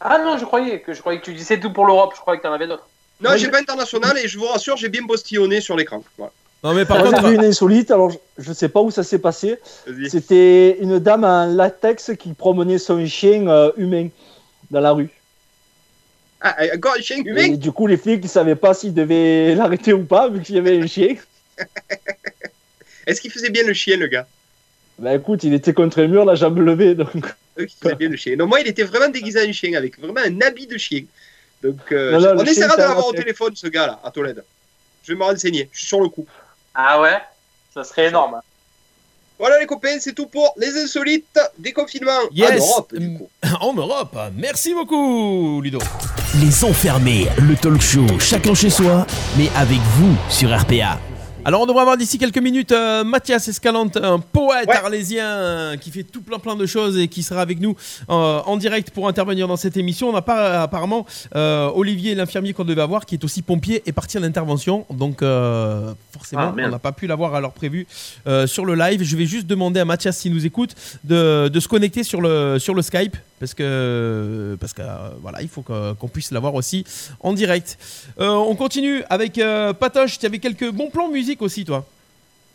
Ah non, je croyais que je croyais que tu disais tout pour l'Europe, je croyais que tu en avais d'autres. Non, Ouais, j'ai je- pas international et je vous rassure, j'ai bien postillonné sur l'écran. Voilà. Non, mais par j'ai contre, vu une insolite, alors je- je sais pas où ça s'est passé. C'était une dame en latex qui promenait son chien euh, humain dans la rue. Ah, encore un chien Et humain? du coup, les flics ne savaient pas s'ils devaient l'arrêter ou pas, vu qu'il y avait un chien. Est-ce qu'il faisait bien le chien, le gars? Bah écoute, il était contre le mur, la jambe levée, donc. Eux qui faisaient bien le chien. Non, moi, il était vraiment déguisé en chien, avec vraiment un habit de chien. Donc, euh, Non, non, on essaiera de l'avoir au téléphone, ce gars-là, à Tolède. Je vais me renseigner, je suis sur le coup. Ah ouais? Ça serait énorme. Voilà, les copains, c'est tout pour les insolites des confinements Yes. en Europe, du coup. en Europe. Merci beaucoup, Ludo. Les enfermés, le talk show, chacun chez soi, mais avec vous sur RPA. Alors, on devrait avoir d'ici quelques minutes euh, Mathias Escalante, un poète Ouais. arlésien euh, qui fait tout plein plein de choses et qui sera avec nous euh, en direct pour intervenir dans cette émission. On n'a pas apparemment Olivier, l'infirmier qu'on devait avoir, qui est aussi pompier, est parti à l'intervention. Donc, forcément, Ah, on n'a pas pu l'avoir à l'heure prévue sur le live. Je vais juste demander à Mathias, s'il nous écoute, de, de se connecter sur le, sur le Skype. Parce que, parce euh, voilà, il faut qu'on puisse l'avoir aussi en direct. Euh, on continue avec euh, Patoche. Tu avais quelques bons plans musique aussi, toi.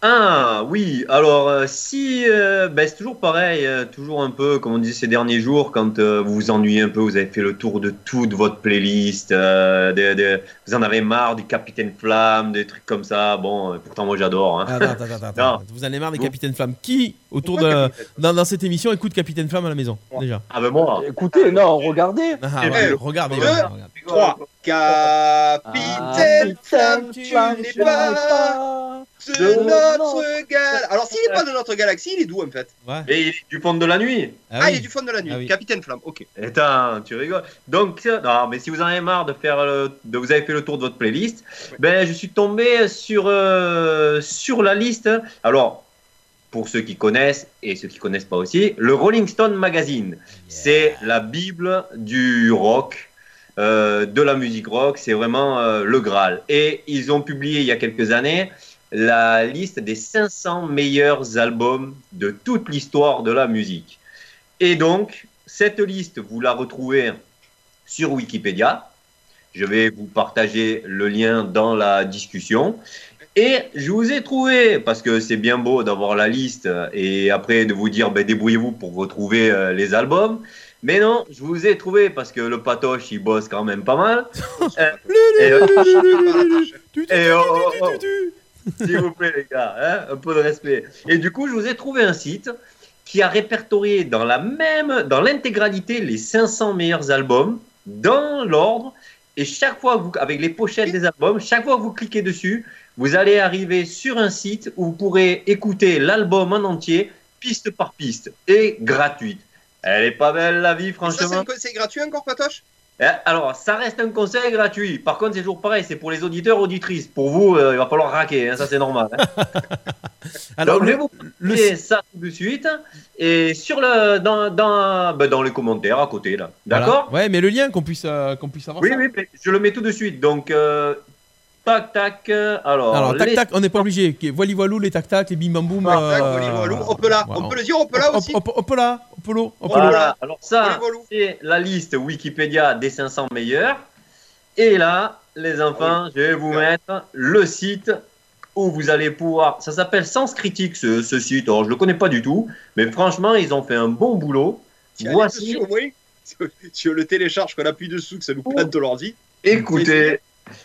Ah oui, alors euh, si, euh, ben, c'est toujours pareil, euh, toujours un peu comme on disait ces derniers jours, quand euh, vous vous ennuyez un peu, vous avez fait le tour de toute votre playlist, euh, vous en avez marre du Capitaine Flamme, des trucs comme ça, bon, pourtant moi j'adore. Hein. Attends, attends, attends, attends. Non. Vous en avez marre des. Capitaine Flamme. Qui, autour Pourquoi de, dans, dans cette émission, écoute Capitaine Flamme à la maison Ouais. Déjà. Ah ben moi, Écoutez, non, regardez. Ah, Eh ouais, ben, regardez. deux. 3. Capitaine Flamme, tu n'es pas de notre galaxie. Alors, s'il n'est pas de notre galaxie, il est d'où en fait Ouais. et il est du fond de la nuit. Ah, oui. il est du fond de la nuit. Ah oui. Capitaine Flamme, ok. Attends, tu rigoles. Donc, non, mais si vous en avez marre de faire, le- de vous avez fait le tour de votre playlist, Ouais. ben je suis tombé sur euh, sur la liste. Alors, pour ceux qui connaissent et ceux qui connaissent pas aussi, le Rolling Stone Magazine, c'est la bible du rock, euh, de la musique rock. C'est vraiment euh, le Graal. Et ils ont publié il y a quelques années la liste des 500 meilleurs albums de toute l'histoire de la musique. Et donc, cette liste, vous la retrouvez sur Wikipédia. Je vais vous partager le lien dans la discussion. Et je vous ai trouvé, parce que c'est bien beau d'avoir la liste et après de vous dire, ben, débrouillez-vous pour retrouver euh, les albums. Mais non, je vous ai trouvé parce que le patoche, il bosse quand même pas mal. Euh, euh, Et S'il vous plaît, les gars, hein, un peu de respect. Et du coup, je vous ai trouvé un site qui a répertorié dans la même, dans l'intégralité, les 500 meilleurs albums dans l'ordre. Et chaque fois, vous, avec les pochettes des albums, chaque fois que vous cliquez dessus, vous allez arriver sur un site où vous pourrez écouter l'album en entier, piste par piste, et gratuite. Elle est pas belle la vie, c'est franchement. conseil gratuit encore, Patoche? Alors, ça reste un conseil gratuit. Par contre, c'est toujours pareil, c'est pour les auditeurs, auditrices. Pour vous, euh, il va falloir raquer, hein, ça c'est normal. hein. Alors, Donc, je vais vous le- ça tout de suite. Et sur le, dans, dans, ben, dans les commentaires à côté, là. voilà. D'accord? Ouais, mais le lien qu'on puisse, euh, qu'on puisse avoir Oui, ça. oui, mais je le mets tout de suite. Donc, euh, tac, tac. euh, Alors, Alors, tac les- tac, on n'est pas obligé. Voili voilou, les tac tac, les bim bam boum. Tac, euh, Wally Walou, hop là. On peut le dire, hop là aussi. hop, là, hop là, hop là. Voilà. Alors, ça, c'est la liste Wikipédia des 500 meilleurs. Et là, les enfants, je vais vous mettre le site où vous allez pouvoir. Ça s'appelle Sens Critique, ce, ce site. Alors, je le connais pas du tout, mais franchement, ils ont fait un bon boulot. Voici, dessus, au moins. Si on le télécharge, qu'on appuie dessous, que ça nous plante l'ordi. écoutez.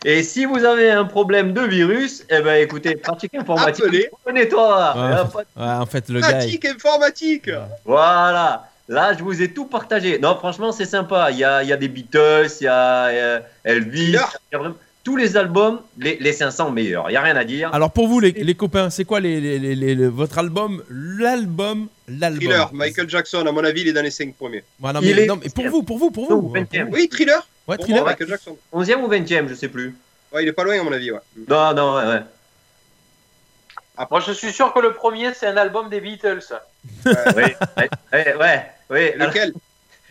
Et si vous avez un problème de virus, eh ben écoutez, pratique informatique. Appelez. Connais-toi. Ouais. Ouais, en fait, le gars. il- Pratique informatique. Voilà. Là, je vous ai tout partagé. Non, franchement, c'est sympa. Il y a, il y a des Beatles, il y a euh, Elvis, Thriller. il y a vraiment- tous les albums, les, les 500 meilleurs. Il n'y a rien à dire. Alors pour vous les, les copains, c'est quoi les, les- les- les- les- votre album, l'album, l'album? Thriller, Michael Jackson, à mon avis, il est dans les 5 premiers. Voilà, Il mais, est- non, mais pour vous, pour vous, pour Non, vous. 20e. Oui, Thriller. Ouais, thriller. Michael Jackson. 11e ou 20e, je sais plus. Ouais, il est pas loin, à mon avis, ouais. Non, non, ouais, ouais. Moi, je suis sûr que le premier, c'est un album des Beatles. Oui, ouais, ouais, ouais, ouais. Lequel?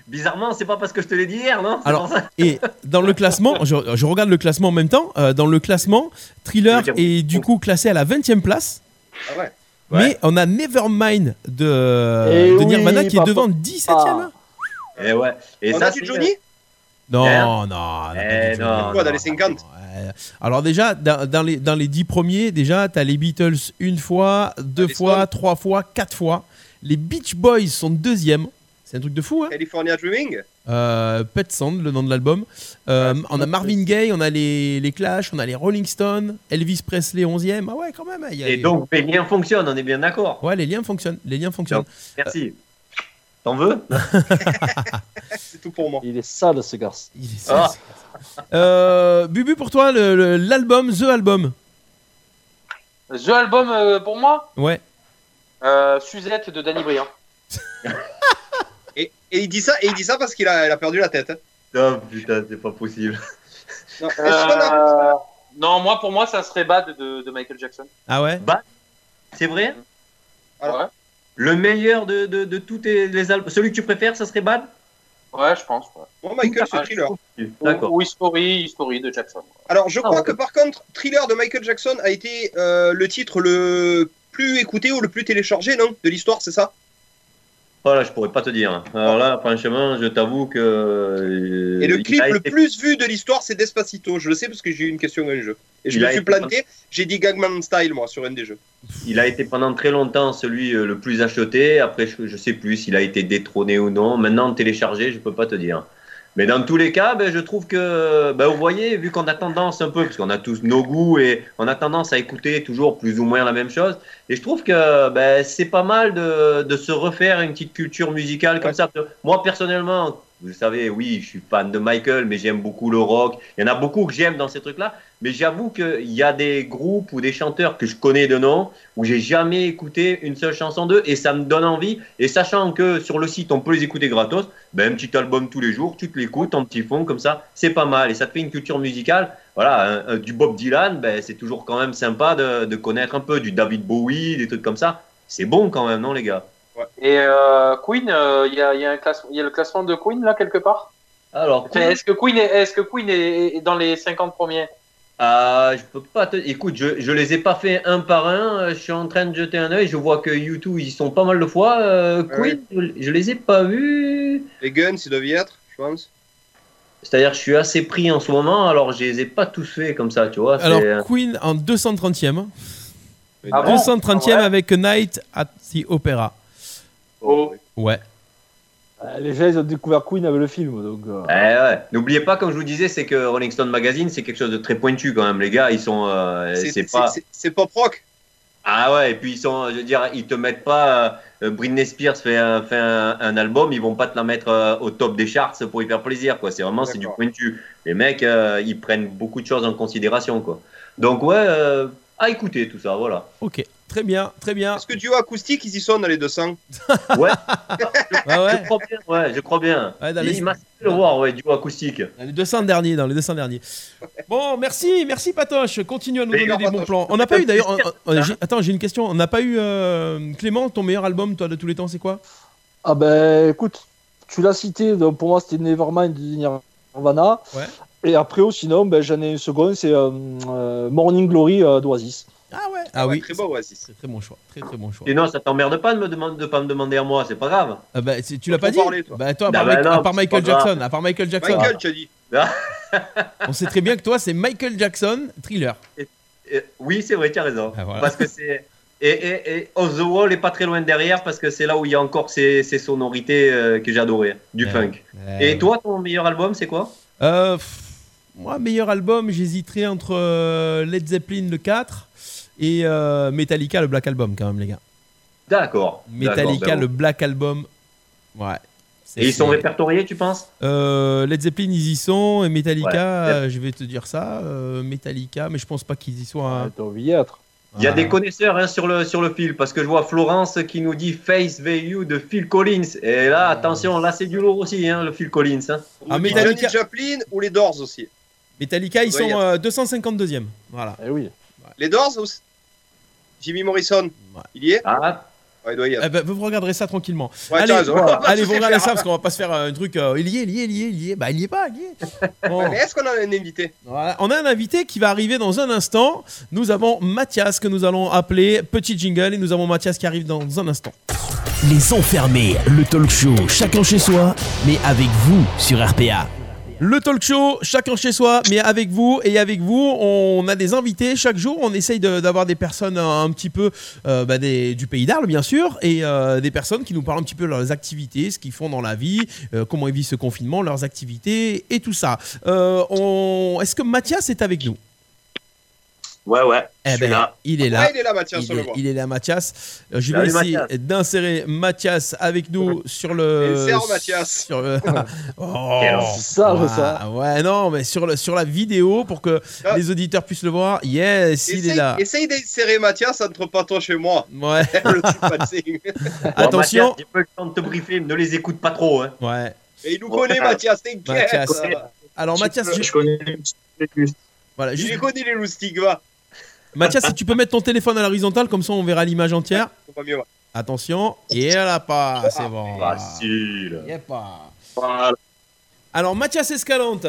Bizarrement, c'est pas parce que je te l'ai dit hier, non? Alors, ça. Et dans le classement, je, je regarde le classement en même temps. euh, dans le classement, Thriller est du coup classé à la 20e place. Ah ouais. Mais on a Nevermind de, Eh oui, Nirvana qui est devant 17e. Ah. Et ouais. Et On ça, a du c'est- Johnny? Non, Hein non, non. Eh non, Quoi, dans les 50 Ouais. Alors déjà, dans, dans les, dans les 10 premiers, déjà, tu as les Beatles une fois, deux fois, Stones. trois fois, quatre fois. Les Beach Boys sont deuxième. C'est un truc de fou, hein California Dreaming? Euh, Pet Sound, le nom de l'album. Euh, Ouais, on a Marvin Gaye, on a les, les Clash, on a les Rolling Stones, Elvis Presley 11e. Ah ouais, quand même. y a Et les- donc, les liens fonctionnent, on est bien d'accord. Ouais, les liens fonctionnent. Les liens fonctionnent. Merci. T'en veux C'est tout pour moi. Il est sale ce garçon. Il est Ah. sale. Euh, Bubu, pour toi, le- le- l'album, The Album. The Album, euh, pour moi, Ouais. euh, Suzette de Danny Briand. Et, et il dit ça, et il dit ça parce qu'il a, perdu la tête. hein. Oh putain, c'est pas possible. Non, Euh, moi, pour moi, ça serait Bad de, de Michael Jackson. Ah ouais? C'est vrai? Alors- ouais. Le meilleur de, de, de tous tes- les albums Celui que tu préfères, ça serait Bad? Ouais, je pense. ouais. Moi, Michael, c'est Ah, Thriller. D'accord. Ou, ou History, History de Jackson. Alors, je Ah, crois que par contre, Thriller de Michael Jackson a été euh, le titre le plus écouté ou le plus téléchargé, non De l'histoire, c'est ça? Voilà, je pourrais pas te dire. Alors là, franchement, je t'avoue que. euh, Et le clip le plus vu de l'histoire, c'est Despacito. Je le sais parce que j'ai eu une question le jeu. Et je Il me suis été- planté. J'ai dit Gagman Style, moi, sur un des jeux. Il a été pendant très longtemps celui euh, le plus acheté. Après, je, je sais plus s'il a été détrôné ou non. Maintenant, téléchargé, je peux pas te dire. Mais dans tous les cas, ben, je trouve que, ben, vous voyez, vu qu'on a tendance un peu, parce qu'on a tous nos goûts et on a tendance à écouter toujours plus ou moins la même chose, et je trouve que ben, c'est pas mal de, de se refaire une petite culture musicale comme Ouais. ça. Moi, personnellement, vous savez, oui, je suis fan de Michael, mais j'aime beaucoup le rock. Il y en a beaucoup que j'aime dans ces trucs-là. Mais j'avoue qu'il y a des groupes ou des chanteurs que je connais de nom où j'ai jamais écouté une seule chanson d'eux et ça me donne envie. Et sachant que sur le site on peut les écouter gratos, ben un petit album tous les jours, tu te l'écoutes en petit fond comme ça, c'est pas mal et ça te fait une culture musicale. Voilà, du Bob Dylan, ben c'est toujours quand même sympa de, de connaître un peu du David Bowie, des trucs comme ça. C'est bon quand même, non les gars? Et euh, Queen, euh, il y, a, il y a un classe- il y a le classement de Queen là quelque part? Alors, Est-ce que Queen est, est-ce que Queen est, est dans les 50 premiers? Ah, je peux pas te. Écoute, je, je les ai pas fait un par un. euh, Je suis en train de jeter un œil. Je vois que YouTube, ils y sont pas mal de fois. Euh, Ouais. Queen, je, je les ai pas vus. Les Guns, ils doivent y être, je pense. C'est-à-dire, je suis assez pris en ce moment. Alors, je les ai pas tous fait comme ça, tu vois. c'est- Alors, Queen en 230e. Ah bon? 230e Ah ouais? avec Night at the Opera. Oh. Ouais. Euh, Les gens, ils ont découvert Queen avec le film. Donc, euh, Ouais, ouais. N'oubliez pas, comme je vous disais, c'est que Rolling Stone Magazine, c'est quelque chose de très pointu quand même. Les gars, ils sont. euh, C'est c'est pas. c'est- c'est pop rock. Ah ouais, et puis ils sont, je veux dire, ils te mettent pas. euh, Britney Spears fait, un, fait un, un album, ils vont pas te la mettre euh, au top des charts pour y faire plaisir, quoi. C'est vraiment, c'est du D'accord. pointu. Les mecs, euh, ils prennent beaucoup de choses en considération, quoi. Donc ouais, euh, à écouter tout ça, voilà. Ok, très bien, très bien. Est-ce que duo acoustique, ils y sont dans les 200 Ouais, Ouais, ouais. je crois bien, ouais, je crois bien. Ouais, dans il les- m'a fait le voir, ouais, du acoustique. Dans les 200 derniers, dans les 200 derniers. Bon, merci, merci Patoche. Continue à nous donner des bons plans. On n'a pas eu d'ailleurs. j'ai- Attends, j'ai une question. On n'a pas eu euh, Clément, ton meilleur album, toi, de tous les temps, c'est quoi? Ah ben écoute, tu l'as cité, donc pour moi c'était Nevermind de Nirvana. Ouais. Et après, oh, sinon, ben, j'en ai une seconde, c'est euh, euh, Morning Glory euh, d'Oasis. Ah ouais. Ah Ouais, oui. Très beau, Oasis. Très très bon choix. Très très bon choix. Sinon, ça t'emmerde pas de me demander, de pas me demander à moi, c'est pas grave. Ah bah, c'est- tu l'as pas dit parler, toi. Bah toi, à Bah part, bah Mike- non, à part Michael. Jackson, à part Michael Jackson, Michael, tu as dit. on sait très bien que toi c'est Michael Jackson, Thriller. Euh, oui, c'est vrai, tu as raison. Ah, voilà. Parce que c'est. Et, et, et Off the Wall est pas très loin derrière parce que c'est là où il y a encore ces, ces sonorités euh, que j'adorais, du Ouais. funk. Et toi, ton meilleur album, c'est quoi? Euh, pff, moi, meilleur album, j'hésiterais entre euh, Led Zeppelin le 4 et euh, Metallica le Black Album quand même les gars. D'accord. Metallica D'accord, le Black Album. Ouais. C'est- Et ils sont c'est- répertoriés, tu penses? Euh, Led Zeppelin ils y sont et Metallica, Ouais. euh, je vais te dire ça, euh, Metallica, mais je pense pas qu'ils y soient. hein. Il y a des connaisseurs hein, sur, le, sur le fil parce que je vois Florence qui nous dit Face Value de Phil Collins. Et là, attention, là c'est du lourd aussi, hein, le Phil Collins. hein. Ah, Metallica- Johnny Joplin ou les Doors aussi. Metallica ils sont a- euh, 252e. Voilà. Eh oui. Les Doors aussi. Jimmy Morrison? Ouais. Il y est? Ah, Ouais, il doit y être. Eh ben, vous regarderez ça tranquillement. Ouais, allez, voilà. Vous regardez ça parce qu'on va pas se faire euh, un truc. euh, il y est, il y est, il y est, il y est. Bah, il y est pas, il y est. Bon. Mais est-ce qu'on a un invité? Voilà. On a un invité qui va arriver dans un instant. Nous avons Mathias que nous allons appeler Petit Jingle et nous avons Mathias qui arrive dans un instant. Les enfermés, le talk show chacun chez soi, mais avec vous sur RPA. Le talk show, chacun chez soi, mais avec vous et avec vous, on a des invités chaque jour. On essaye d'avoir des personnes un, un petit peu euh, bah, du pays d'Arles, bien sûr, et euh, des personnes qui nous parlent un petit peu de leurs activités, ce qu'ils font dans la vie, euh, comment ils vivent ce confinement, leurs activités et tout ça. Euh, Est-ce que Mathias est avec nous? Ouais, ouais. Eh je ben, là. il est là. Ouais, il est là, Mathias, on Il le est, voit. il est là, Mathias. Euh, je vais Salut, essayer d'insérer Mathias avec nous sur le. Insère Mathias. Sur le... Oh. Quel C'est ça, Ah, ça. Ouais, non, mais sur, le, sur la vidéo pour que Ah. les auditeurs puissent le voir. Yes, il est là. essaye d'insérer Mathias entre Pato chez moi. Ouais, le bon, attention. J'ai pas le temps de te briefer, ne les écoute pas trop. Hein. Ouais. Et il nous connaît, Mathias, t'inquiète. Mathias. Euh, Alors, Mathias, je, je- je connais voilà, Il juste- les connaît, les loustiques, va. Mathias, si tu peux mettre ton téléphone à l'horizontale, comme ça on verra l'image entière. On va mieux, ouais. Attention. Et a pas, c'est bon. Facile. Y a pas. Voilà. Alors, Mathias Escalante.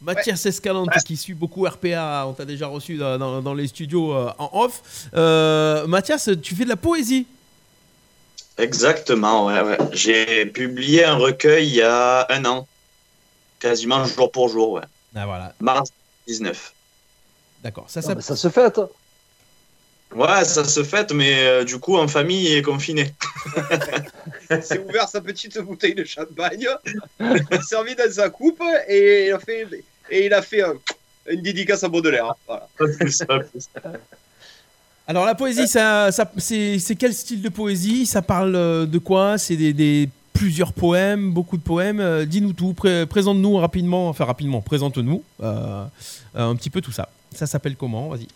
Mathias Escalante qui suit beaucoup RPA, on t'a déjà reçu dans, dans- dans les studios euh, en off. Euh, Mathias, tu fais de la poésie. Exactement, ouais, ouais. J'ai publié un recueil il y a un an. Quasiment jour pour jour, ouais. Ah voilà, Mars 19. D'accord. Ça, ça, ça se fait. hein. Ouais, ça se fête, mais euh, du coup, en famille et confiné. s'est ouvert sa petite bouteille de champagne, il a servi dans sa coupe et il a fait, et il a fait un- une dédicace à Baudelaire. Voilà. Alors la poésie, ça, ça- c'est quel style de poésie? Ça parle euh, de quoi? C'est des, des- plusieurs poèmes, beaucoup de poèmes. Euh, Dis-nous tout, pré- présente-nous rapidement, enfin rapidement, présente-nous euh, un petit peu tout ça. Ça s'appelle comment Vas-y.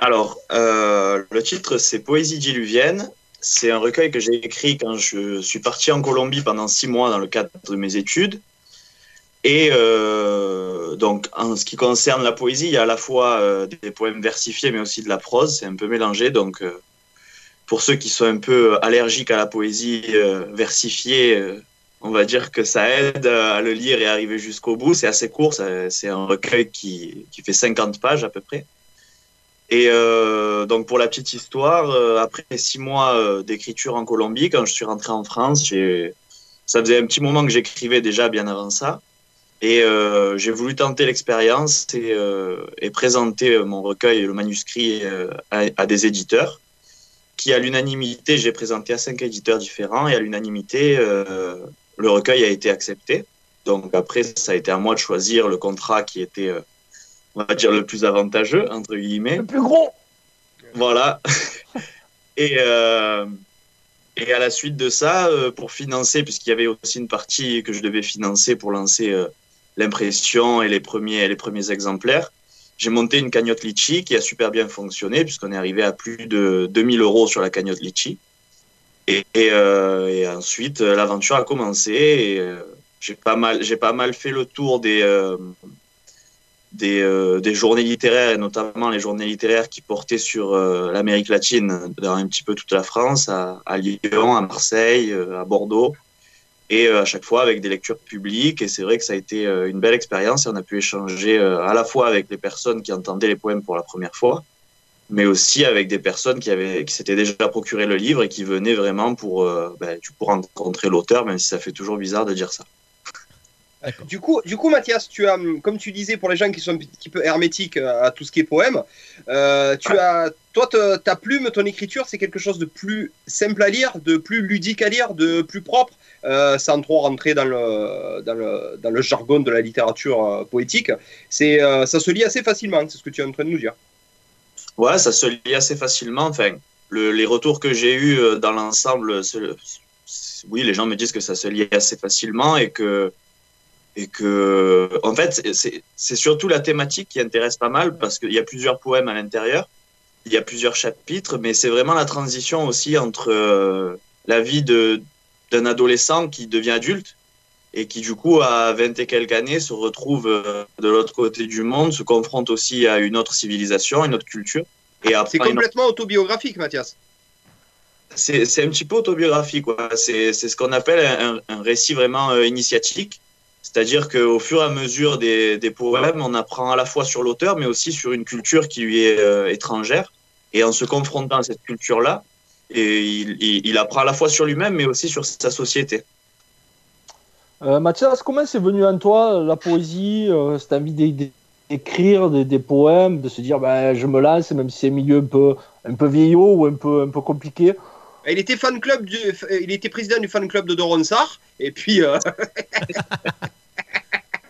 Alors, euh, le titre, c'est Poésie diluvienne. C'est un recueil que j'ai écrit quand je suis parti en Colombie pendant six mois dans le cadre de mes études. Et euh, donc, en ce qui concerne la poésie, il y a à la fois euh, des poèmes versifiés, mais aussi de la prose. C'est un peu mélangé. Donc, pour ceux qui sont un peu allergiques à la poésie versifiée, on va dire que ça aide à le lire et arriver jusqu'au bout. C'est assez court. C'est un recueil qui, qui fait 50 pages à peu près. Et euh, donc pour la petite histoire, euh, après six mois euh, d'écriture en Colombie, quand je suis rentré en France, ça faisait un petit moment que j'écrivais déjà bien avant ça. Et euh, j'ai voulu tenter l'expérience et, euh, présenter mon recueil, le manuscrit, euh, à, des éditeurs, qui à l'unanimité, j'ai présenté à cinq éditeurs différents, et à l'unanimité, euh, le recueil a été accepté. Donc après, ça a été à moi de choisir le contrat qui était, euh, on va dire, le plus avantageux, entre guillemets. Le plus gros. Voilà. et, euh, et à la suite de ça, euh, pour financer, puisqu'il y avait aussi une partie que je devais financer pour lancer l'impression et les premiers, les premiers exemplaires, j'ai monté une cagnotte Litchi qui a super bien fonctionné, puisqu'on est arrivé à plus de 2000 euros sur la cagnotte Litchi. Et, euh, et ensuite, euh, l'aventure a commencé. Et, euh, j'ai pas mal, j'ai pas mal fait le tour des, euh, des, des journées littéraires et notamment les journées littéraires qui portaient sur l'Amérique latine, dans un petit peu toute la France, à, à Lyon, à Marseille, à Bordeaux, et à chaque fois avec des lectures publiques. Et c'est vrai que ça a été une belle expérience et on a pu échanger à la fois avec les personnes qui entendaient les poèmes pour la première fois, mais aussi avec des personnes qui avaient, qui s'étaient déjà procuré le livre et qui venaient vraiment pour, euh, ben, pour rencontrer l'auteur, même si ça fait toujours bizarre de dire ça. Du coup, du coup, Mathias, tu as, comme tu disais, pour les gens qui sont un petit peu hermétiques à tout ce qui est poème, euh, tu as, toi, te- ta plume, ton écriture, c'est quelque chose de plus simple à lire, de plus ludique à lire, de plus propre, euh, sans trop rentrer dans le, dans le, dans le jargon de la littérature euh, poétique. C'est, euh, ça se lit assez facilement, c'est ce que tu es en train de nous dire. Ouais, ça se lit assez facilement. Enfin, le- les retours que j'ai eus euh, dans l'ensemble, oui, les gens me disent que ça se lit assez facilement et que, et que, en fait, c'est- surtout la thématique qui intéresse pas mal parce qu'il y a plusieurs poèmes à l'intérieur, il y a plusieurs chapitres, mais c'est vraiment la transition aussi entre euh, la vie d'un adolescent qui devient adulte et qui du coup à 20 et quelques années se retrouve euh, de l'autre côté du monde, se confronte aussi à une autre civilisation, une autre culture. Et C'est complètement autobiographique, Mathias. c'est un petit peu autobiographique. C'est ce qu'on appelle un, un récit vraiment euh, initiatique. C'est-à-dire qu'au fur et à mesure des, des poèmes, on apprend à la fois sur l'auteur, mais aussi sur une culture qui lui est euh, étrangère. Et en se confrontant à cette culture-là, et il, il, il apprend à la fois sur lui-même, mais aussi sur sa société. Euh, Mathias, comment c'est venu en toi la poésie, euh, cette envie d'é- d'é- d'écrire des, des poèmes, de se dire ben, je me lance, même si c'est un milieu un peu, un peu vieillot ou un peu, un peu compliqué? Il était fan club du, il était président du fan club de Doron Sarr, et puis euh...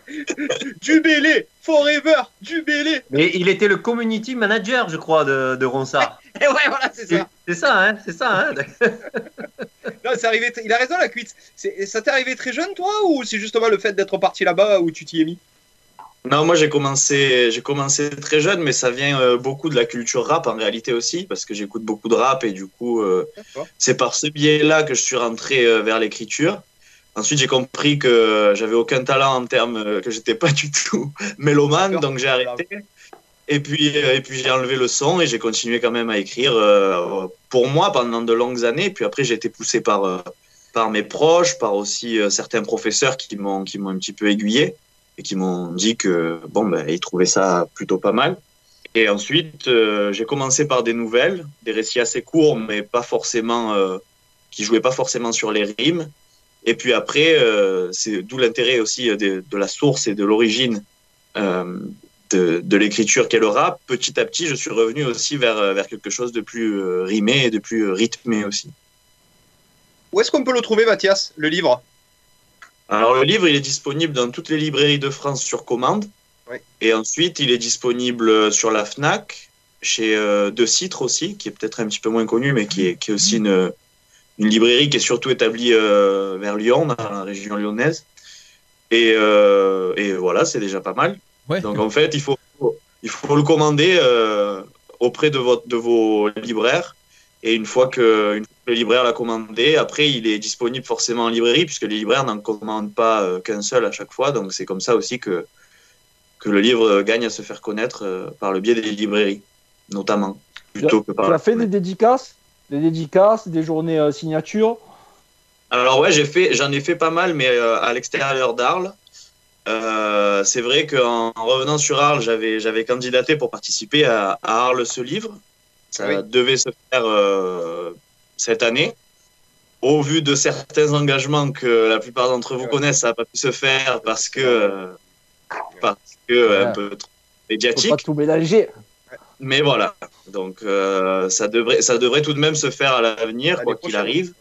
du Bélé, forever, du Bélé. Mais il était le community manager, je crois, de, de Ronsard. Et ouais, voilà, c'est ça. C'est ça, hein, c'est ça. Hein. Non, c'est arrivé. Il a raison, la cuite. C'est- Ça t'est arrivé très jeune, toi, ou c'est justement le fait d'être parti là-bas où tu t'y es mis? Non, moi j'ai commencé, j'ai commencé très jeune, mais ça vient euh, beaucoup de la culture rap en réalité aussi, parce que j'écoute beaucoup de rap et du coup, euh, c'est par ce biais-là que je suis rentré euh, vers l'écriture. Ensuite, j'ai compris que j'avais aucun talent en termes, que j'étais pas du tout mélomane, donc j'ai arrêté. Et puis, euh, et puis j'ai enlevé le son et j'ai continué quand même à écrire euh, pour moi pendant de longues années. Puis après, j'ai été poussé par, euh, par mes proches, par aussi certains professeurs qui m'ont, un petit peu aiguillé et qui m'ont dit que bon, ben, ils trouvaient ça plutôt pas mal. Et ensuite, j'ai commencé par des nouvelles, des récits assez courts, mais pas forcément, qui jouaient pas forcément sur les rimes. Et puis après, c'est d'où l'intérêt aussi de, la source et de l'origine de, de l'écriture qu'est le rap. Petit à petit, je suis revenu aussi vers, euh, vers quelque chose de plus euh, rimé et de plus euh, rythmé aussi. Où est-ce qu'on peut le trouver, Mathias, le livre? Alors le livre, il est disponible dans toutes les librairies de France sur commande. Oui. Et ensuite, il est disponible sur la FNAC, chez euh, De Citre aussi, qui est peut-être un petit peu moins connu, mais qui est, qui est aussi une, une librairie qui est surtout établie euh, vers Lyon, dans la région lyonnaise. Et, euh, et voilà, c'est déjà pas mal. Ouais. Donc en fait, il faut, il faut le commander euh, auprès de, votre, de vos libraires. Et une fois que, une fois que le libraire l'a commandé, après, il est disponible forcément en librairie, puisque les libraires n'en commandent pas euh, qu'un seul à chaque fois. Donc c'est comme ça aussi que, que le livre gagne à se faire connaître euh, par le biais des librairies, notamment. Plutôt que Tu par... as fait des dédicaces Des dédicaces, des journées euh, signature Alors ouais, j'ai fait, j'en ai fait pas mal, mais euh, à l'extérieur d'Arles. Euh, c'est vrai qu'en en revenant sur Arles, j'avais, j'avais candidaté pour participer à, à Arles ce livre. Ça Oui. devait se faire euh, cette année. Au vu de certains engagements que la plupart d'entre vous connaissent, ça n'a pas pu se faire parce que, euh, parce que euh, un peu trop Faut médiatique. pas tout mélanger. Mais voilà, donc euh, ça, devrait, ça devrait tout de même se faire à l'avenir, quoi qu'il arrive.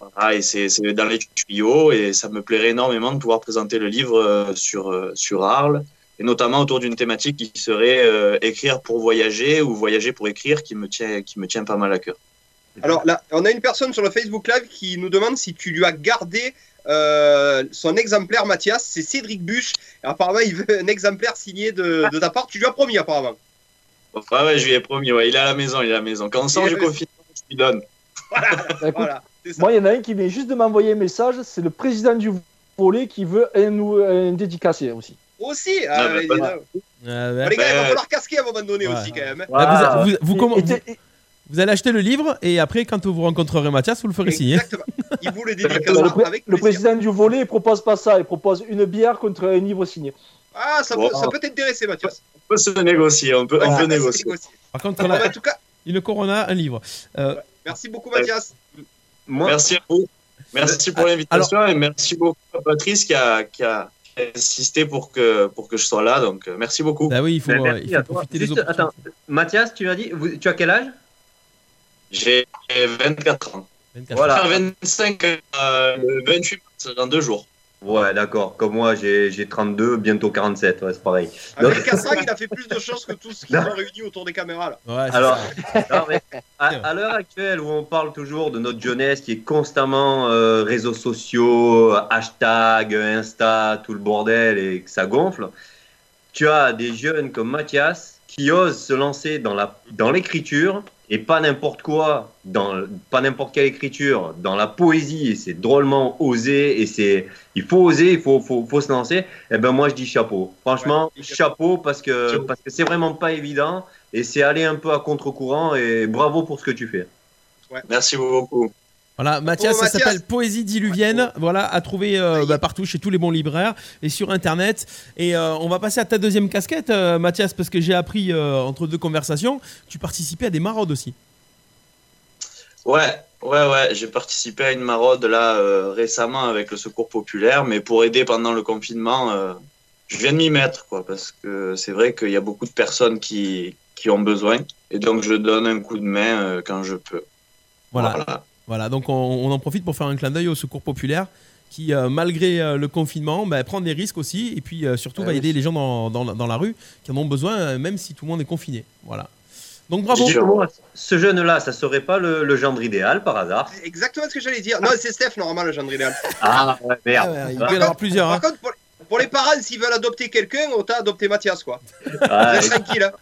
Voilà, et c'est dans les tuyaux et ça me plairait énormément de pouvoir présenter le livre euh, sur, euh, sur Arles et notamment autour d'une thématique qui serait euh, écrire pour voyager ou voyager pour écrire, qui me tient, qui me tient pas mal à cœur. Alors là, on a une personne sur le Facebook Live qui nous demande si tu lui as gardé euh, son exemplaire, Mathias. C'est Cédric Buche. Et apparemment, il veut un exemplaire signé de, de ta part. Tu lui as promis, apparemment. Ouais, ouais, je lui ai promis, ouais, il est à la maison, il est à la maison. Quand on sort du confinement, je lui donne. Bah, Voilà, c'est ça. Moi, il y en a un qui vient juste de m'envoyer un message. C'est le président du volet qui veut un, un dédicacé aussi. Aussi. Ah, ah, bah, Bon, les gars, il va falloir casquer à un moment donné Ouais. aussi, quand même. Là, vous, vous- vous comment- Et- vous- et- vous allez acheter le livre et après, quand vous rencontrerez Mathias, vous le ferez signer. Exactement. Il vous le dédicace le, pré- avec le président du volet il propose pas ça. Il propose une bière contre un livre signé. Ah, ça, peut, ça peut t'intéresser, Mathias. On peut se négocier, on peut, on peut négocier. négocier. Par contre, Bon, on a bah, en tout cas, une Corona, un livre. Euh, merci beaucoup, Mathias. Moi, Merci à vous. Merci pour l'invitation et merci beaucoup à Patrice qui a, qui insisté pour que, pour que je sois là. Donc, euh, merci beaucoup. bah oui, il faut, euh, il faut profiter des Juste, opportunités. attends, Mathias, tu as dit, vous- tu as quel âge? J'ai 24 ans. 24. Voilà. Enfin, 25, euh, le 28 mars, dans deux jours. Ouais, d'accord. Comme moi, j'ai j'ai 32, bientôt 47. Ouais, c'est pareil. Avec 4 ans, il a fait plus de choses que tous qui Non. sont réunis autour des caméras. Là. Ouais, c'est Alors, ça. non, mais à, à l'heure actuelle où on parle toujours de notre jeunesse qui est constamment euh, réseaux sociaux, hashtag, Insta, tout le bordel et que ça gonfle, tu as des jeunes comme Mathias qui osent se lancer dans la dans l'écriture et pas n'importe quoi, dans pas n'importe quelle écriture, dans la poésie. Et c'est drôlement osé et c'est il faut oser, il faut, faut, faut se lancer. Et ben moi je dis chapeau. Franchement, Ouais. chapeau parce que Chapeau. parce que c'est vraiment pas évident et c'est aller un peu à contre-courant et bravo pour ce que tu fais. Merci beaucoup. Voilà, Mathias, ça s'appelle Poésie diluvienne. Voilà, à trouver euh, bah, partout chez tous les bons libraires et sur internet. Et euh, on va passer à ta deuxième casquette, euh, Mathias, parce que j'ai appris entre deux conversations, tu participais à des maraudes aussi. Ouais, ouais, ouais. J'ai participé à une maraude là récemment avec le Secours populaire, mais pour aider pendant le confinement, je viens de m'y mettre, quoi, parce que c'est vrai qu'il y a beaucoup de personnes qui, qui ont besoin, et donc je donne un coup de main quand je peux. Voilà. Voilà, donc on, on en profite pour faire un clin d'œil au Secours populaire qui, euh, malgré euh, le confinement, bah, prend des risques aussi et puis euh, surtout Ah va oui. aider les gens dans, dans la- dans la rue qui en ont besoin, même si tout le monde est confiné. Voilà. Donc bravo. Justement, ce jeune-là, ça serait pas le, le gendre idéal par hasard? C'est exactement ce que j'allais dire. Non, c'est Steph, normalement, le gendre idéal. Ah ouais, Ah merde. ouais, il peut y en avoir plusieurs. Par hein. contre, pour, pour les parents, s'ils veulent adopter quelqu'un, autant adopter Mathias, quoi. Vous Ouais, êtes tranquille. Hein.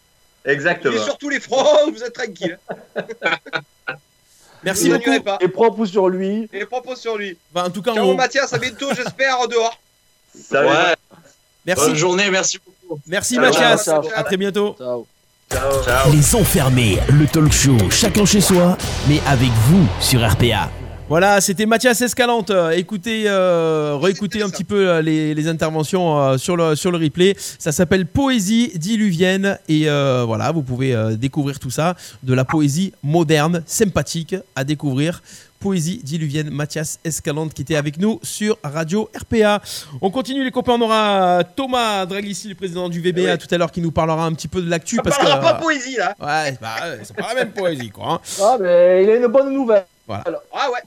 Exactement. est sur tous les fronts, vous êtes tranquille. Merci n'ignorez pas. Et propre sur lui. Et les propos sur lui. Bah, en tout cas, Ciao on- Mathias, à bientôt, j'espère, dehors. Salut. Ouais, merci, bonne journée, merci beaucoup. merci Ciao, Mathias. ciao. À très bientôt. Ciao. Ciao. Ciao. Les enfermés, le talk show chacun chez soi, mais avec vous sur RPA. Voilà, c'était Mathias Escalante. Euh, Écoutez, euh, réécoutez un petit peu euh, les, les interventions euh, sur, le, sur le replay. Ça s'appelle Poésie diluvienne. Et euh, voilà, vous pouvez euh, découvrir tout ça. De la poésie moderne, sympathique à découvrir. Poésie diluvienne, Mathias Escalante qui était avec nous sur Radio RPA. On continue les copains, on aura Thomas Draglici, le président du VBA, Oui. tout à l'heure qui nous parlera un petit peu de l'actu. Ça parce que, parlera pas euh, poésie, là. Ouais, bah, c'est pas la même poésie quoi. hein. Ah, mais il a une bonne nouvelle. Ah ouais.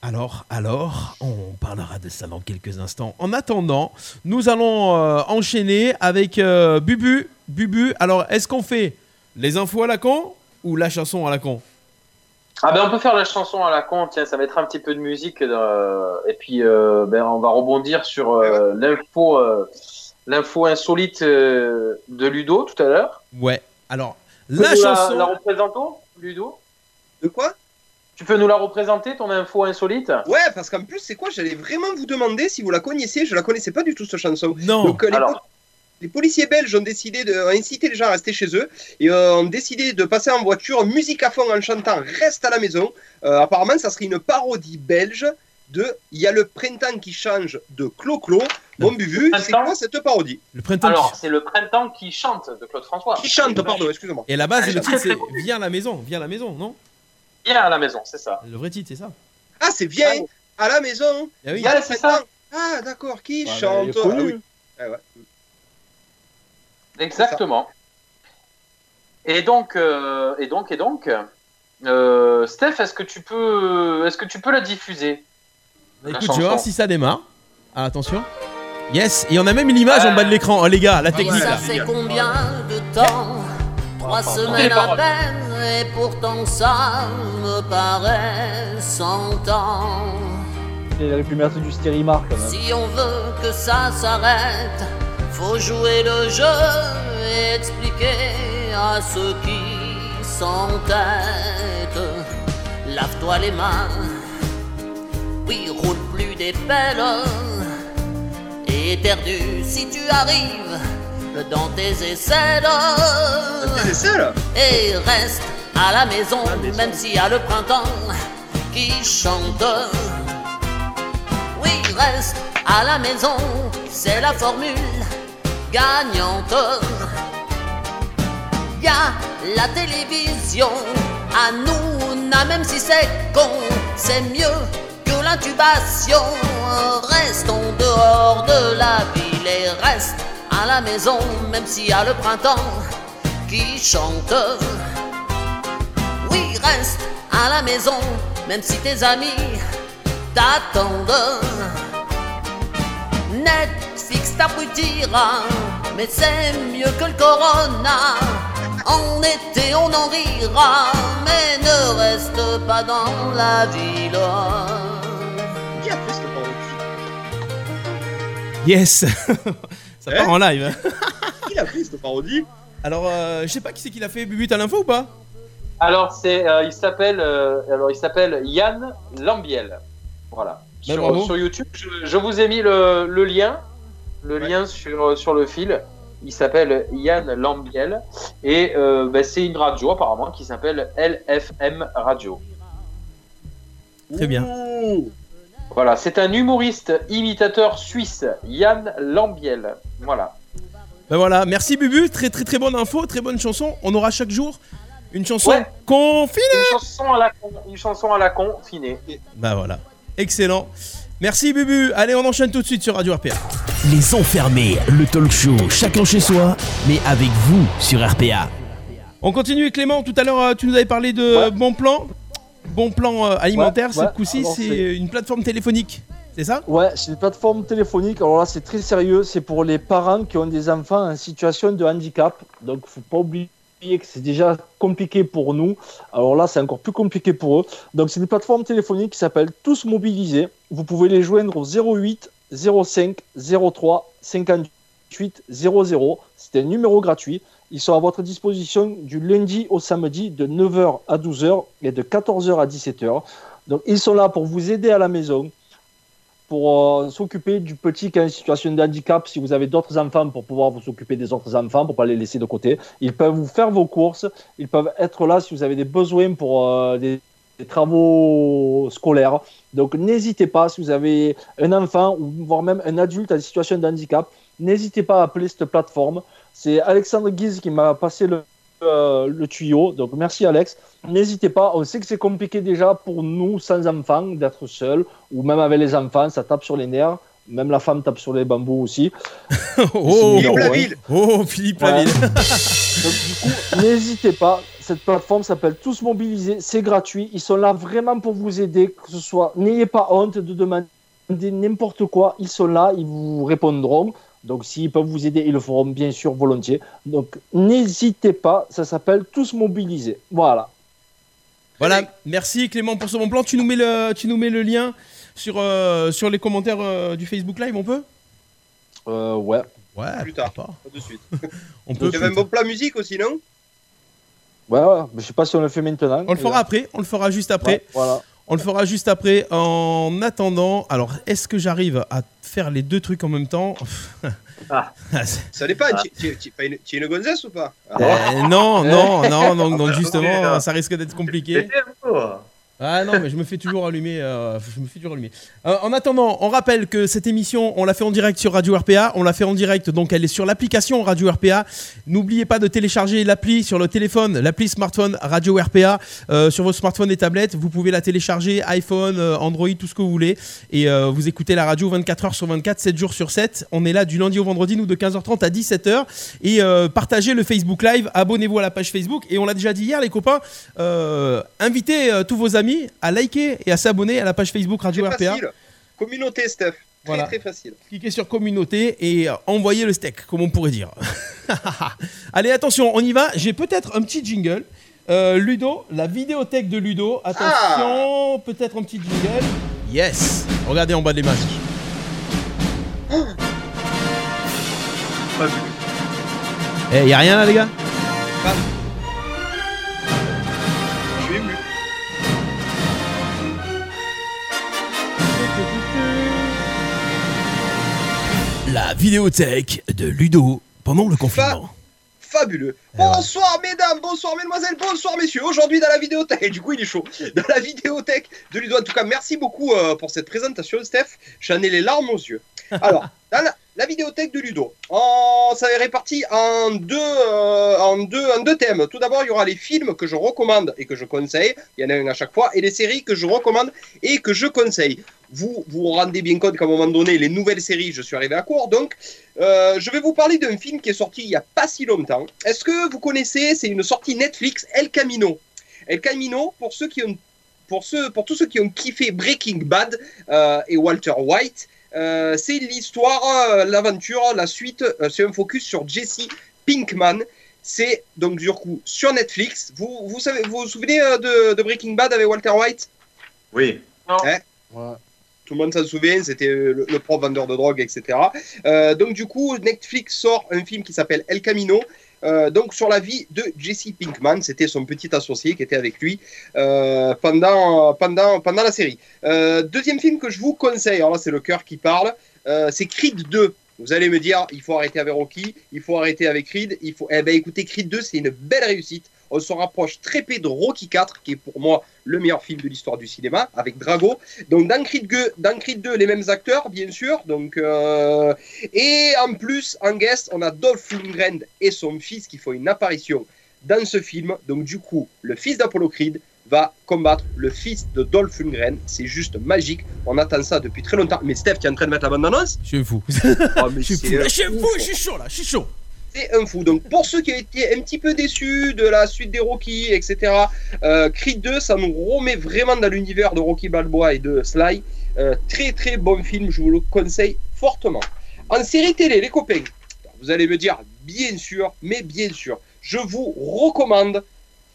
Alors, alors, on parlera de ça dans quelques instants. En attendant, nous allons euh, enchaîner avec euh, Bubu. Bubu, alors est-ce qu'on fait les infos à la con ou la chanson à la con? Ah ben on peut faire la chanson à la con, tiens, ça mettra un petit peu de musique euh, et puis euh, ben, on va rebondir sur euh, l'info euh, l'info insolite euh, de Ludo tout à l'heure. Ouais, alors, la chanson... la représentons, Ludo? De quoi? Tu peux nous la représenter ton info insolite? Ouais, parce qu'en plus, c'est quoi? J'allais vraiment vous demander si vous la connaissiez. Je la connaissais pas du tout, cette chanson. Non, Donc, euh, les, Alors. po- les policiers belges ont décidé de ont incité les gens à rester chez eux et euh, ont décidé de passer en voiture, musique à fond en chantant Reste à la maison. Euh, apparemment, ça serait une parodie belge de Il y a le printemps qui change de Clo-Clo. Bon, Bubu, c'est quoi cette parodie? Le printemps... Alors, c'est le printemps qui chante de Claude François. Qui chante, pardon, excusez-moi. Et à la base, le Ah, titre, c'est Viens à la maison, viens à la maison, non? À la maison, c'est ça. Le vrai titre, c'est ça Ah, c'est Viens à la maison. Ah oui. C'est ça. Ah, d'accord, qui il chante. Ah oui. Ah ouais. Exactement. Et donc, euh, et donc, et donc, euh, Steph, est-ce que tu peux, est-ce que tu peux la diffuser Bah, écoute, je vais voir si ça démarre. Ah, attention. Yes, et on a même une image en bas de l'écran, oh, les gars, la technique ça là. fait combien de temps Trois semaines à peine, et pourtant ça me paraît cent ans. Il aurait pu mettre du stérimar quand même. Si on veut que ça s'arrête, faut jouer le jeu et expliquer à ceux qui s'entêtent. Lave-toi les mains, oui, roule plus des pelles. Et éternue si tu arrives dans tes aisselles. Tes aisselles Et reste à la maison, même s'il y a le printemps qui chante. Oui, reste à la maison, c'est la formule gagnante. Y a la télévision, à nous, na, même si c'est con, c'est mieux que l'intubation. Restons dehors de la ville et reste à la maison, même s'il y a le printemps qui chante. Oui, reste à la maison, même si tes amis t'attendent. Netflix t'abrutira, mais c'est mieux que le corona. En été on en rira, mais ne reste pas dans la ville. Yes Ça part Hein en live. Qui a fait cette parodie Alors, euh, je sais pas qui c'est qui l'a fait, Bubu, t'as l'info ou pas? Alors c'est, euh, il s'appelle, euh, alors il s'appelle Yann Lambiel. Voilà. Ben, sur, bravo. sur YouTube, je, je vous ai mis le, le lien, le lien sur sur le fil. Il s'appelle Yann Lambiel et euh, ben, c'est une radio apparemment qui s'appelle LFM Radio. Très bien. Ouh. Voilà, c'est un humoriste imitateur suisse, Yann Lambiel. Voilà. Ben voilà, merci Bubu, très très très bonne info, très bonne chanson. On aura chaque jour une chanson Ouais. confinée. Une chanson à la con, une chanson à la con, finée. Bah voilà, excellent. Merci Bubu, allez on enchaîne tout de suite sur Radio RPA. Les enfermés, le talk show chacun chez soi, mais avec vous sur RPA. On continue Clément, tout à l'heure euh, tu nous avais parlé de Ouais. bon plan. Bon plan euh, alimentaire, cette coup-ci c'est- une plateforme téléphonique, c'est ça? Ouais, c'est une plateforme téléphonique. Alors là, c'est très sérieux. C'est pour les parents qui ont des enfants en situation de handicap. Donc, faut pas oublier que c'est déjà compliqué pour nous. Alors là, c'est encore plus compliqué pour eux. Donc, c'est une plateforme téléphonique qui s'appelle Tous Mobilisés. Vous pouvez les joindre au 08 05 03 58 00. C'est un numéro gratuit. Ils sont à votre disposition du lundi au samedi de 9h à 12h et de 14h à 17h. Donc, ils sont là pour vous aider à la maison, pour euh, s'occuper du petit qui est en situation de handicap, si vous avez d'autres enfants, pour pouvoir vous occuper des autres enfants, pour pas les laisser de côté. Ils peuvent vous faire vos courses, ils peuvent être là si vous avez des besoins pour euh, des, des travaux scolaires. Donc n'hésitez pas, si vous avez un enfant ou voire même un adulte en situation de handicap, n'hésitez pas à appeler cette plateforme. C'est Alexandre Guise qui m'a passé le, euh, le tuyau, donc merci Alex. N'hésitez pas, on sait que c'est compliqué déjà pour nous sans enfants d'être seuls, ou même avec les enfants, ça tape sur les nerfs. Même la femme tape sur les bambous aussi. oh, Philippe ouais. Laville. oh, Philippe Ouais. Laville. Donc du coup, n'hésitez pas. Cette plateforme s'appelle Tous Mobilisés. C'est gratuit. Ils sont là vraiment pour vous aider. Que ce soit, n'ayez pas honte de demander n'importe quoi. Ils sont là. Ils vous répondront. Donc s'ils peuvent vous aider, ils le feront bien sûr volontiers. Donc n'hésitez pas. Ça s'appelle Tous Mobilisés. Voilà. Voilà, merci Clément pour ce bon plan. Tu nous mets le, tu nous mets le lien sur, euh, sur les commentaires euh, du Facebook Live, on peut? Euh, ouais. Ouais, Plus tard. pas. De suite. On peut. Il y avait un bon plat musique aussi, non? Ouais, ouais. Mais je sais pas si on le fait maintenant. On le fera après, on le fera juste après. Ouais, voilà. On le fera juste après. En attendant, alors est-ce que j'arrive à faire les deux trucs en même temps? Ah. Ça dépend. Tu- Tu tu- tu es une- tu es une gonzesse ou pas? Ah, Euh, Non, non, non, donc, donc justement, ça risque d'être compliqué. Ah non, mais je me fais toujours allumer. euh, je me fais toujours allumer. Euh, en attendant, on rappelle que cette émission, on l'a fait en direct sur Radio RPA. On l'a fait en direct, donc elle est sur l'application Radio RPA. N'oubliez pas de télécharger l'appli sur le téléphone, l'appli smartphone Radio RPA euh, sur vos smartphones et tablettes. Vous pouvez la télécharger, iPhone, Android, tout ce que vous voulez. Et vous écoutez la radio 24 heures sur 24, 7 jours sur 7. On est là du lundi au vendredi, nous de 15h30 à 17h. Et partagez le Facebook Live, abonnez-vous à la page Facebook. Et on l'a déjà dit hier, les copains, invitez tous vos amis à liker et à s'abonner à la page Facebook Radio RPA. facile. Communauté, Steph. Voilà. très facile. Cliquez sur communauté et euh, envoyez le steak, comme on pourrait dire. Allez, attention, on y va. J'ai peut-être un petit jingle. Euh, Ludo, la vidéothèque de Ludo. Attention, peut-être un petit jingle. Yes. Regardez en bas de l'image. Eh, y a rien là, les gars? La vidéothèque de Ludo pendant le confinement. Fabuleux. Eh. Bonsoir mesdames, bonsoir mesdemoiselles, bonsoir messieurs. Aujourd'hui dans la vidéothèque, du coup il est chaud, dans la vidéothèque de Ludo. En tout cas, merci beaucoup euh, pour cette présentation Steph. J'en ai les larmes aux yeux. Alors, dans la, la vidéothèque de Ludo, ça est réparti en deux, euh, en, deux, en deux thèmes. Tout d'abord, il y aura les films que je recommande et que je conseille. Il y en a un à chaque fois. Et les séries que je recommande et que je conseille. Vous vous vous rendez bien compte qu'à un moment donné, les nouvelles séries, je suis arrivé à court. Donc, euh, je vais vous parler d'un film qui est sorti il n'y a pas si longtemps. Est-ce que vous connaissez C'est une sortie Netflix, El Camino. El Camino, pour ceux qui ont, pour ceux, pour tous ceux qui ont kiffé Breaking Bad euh, et Walter White, euh, c'est l'histoire, euh, l'aventure, la suite. euh, c'est un focus sur Jesse Pinkman. C'est donc du coup sur Netflix. Vous vous savez, vous, vous souvenez euh, de, de Breaking Bad avec Walter White? Oui. Ouais. tout le monde s'en souvient, c'était le, le prof vendeur de drogue, etc. Euh, donc du coup, Netflix sort un film qui s'appelle El Camino, euh, donc sur la vie de Jesse Pinkman, c'était son petit associé qui était avec lui euh, pendant, pendant, pendant la série. Euh, deuxième film que je vous conseille, alors là c'est le cœur qui parle, c'est Creed 2. Vous allez me dire, il faut arrêter avec Rocky, il faut arrêter avec Creed, il faut... Eh ben écoutez, Creed 2 c'est une belle réussite. On se rapproche très peu de Rocky 4, qui est pour moi le meilleur film de l'histoire du cinéma, avec Drago. Donc dans Creed 2, dans Creed 2 les mêmes acteurs, bien sûr. Donc, euh, Et en plus, en guest, on a Dolph Lundgren et son fils qui font une apparition dans ce film. Donc du coup, le fils d'Apollo Creed va combattre le fils de Dolph Lundgren. C'est juste magique. On attend ça depuis très longtemps. Mais Steph, tu es en train de mettre la bande-annonce? Je suis fou. Oh, Je suis fou. je suis chaud là, je suis chaud. Un fou. Donc, pour ceux qui été un petit peu déçus de la suite des Rocky, etc., euh, Creed 2, ça nous remet vraiment dans l'univers de Rocky Balboa et de Sly. Euh, très, très bon film. Je vous le conseille fortement. En série télé, les copains, vous allez me dire, bien sûr, mais bien sûr, je vous recommande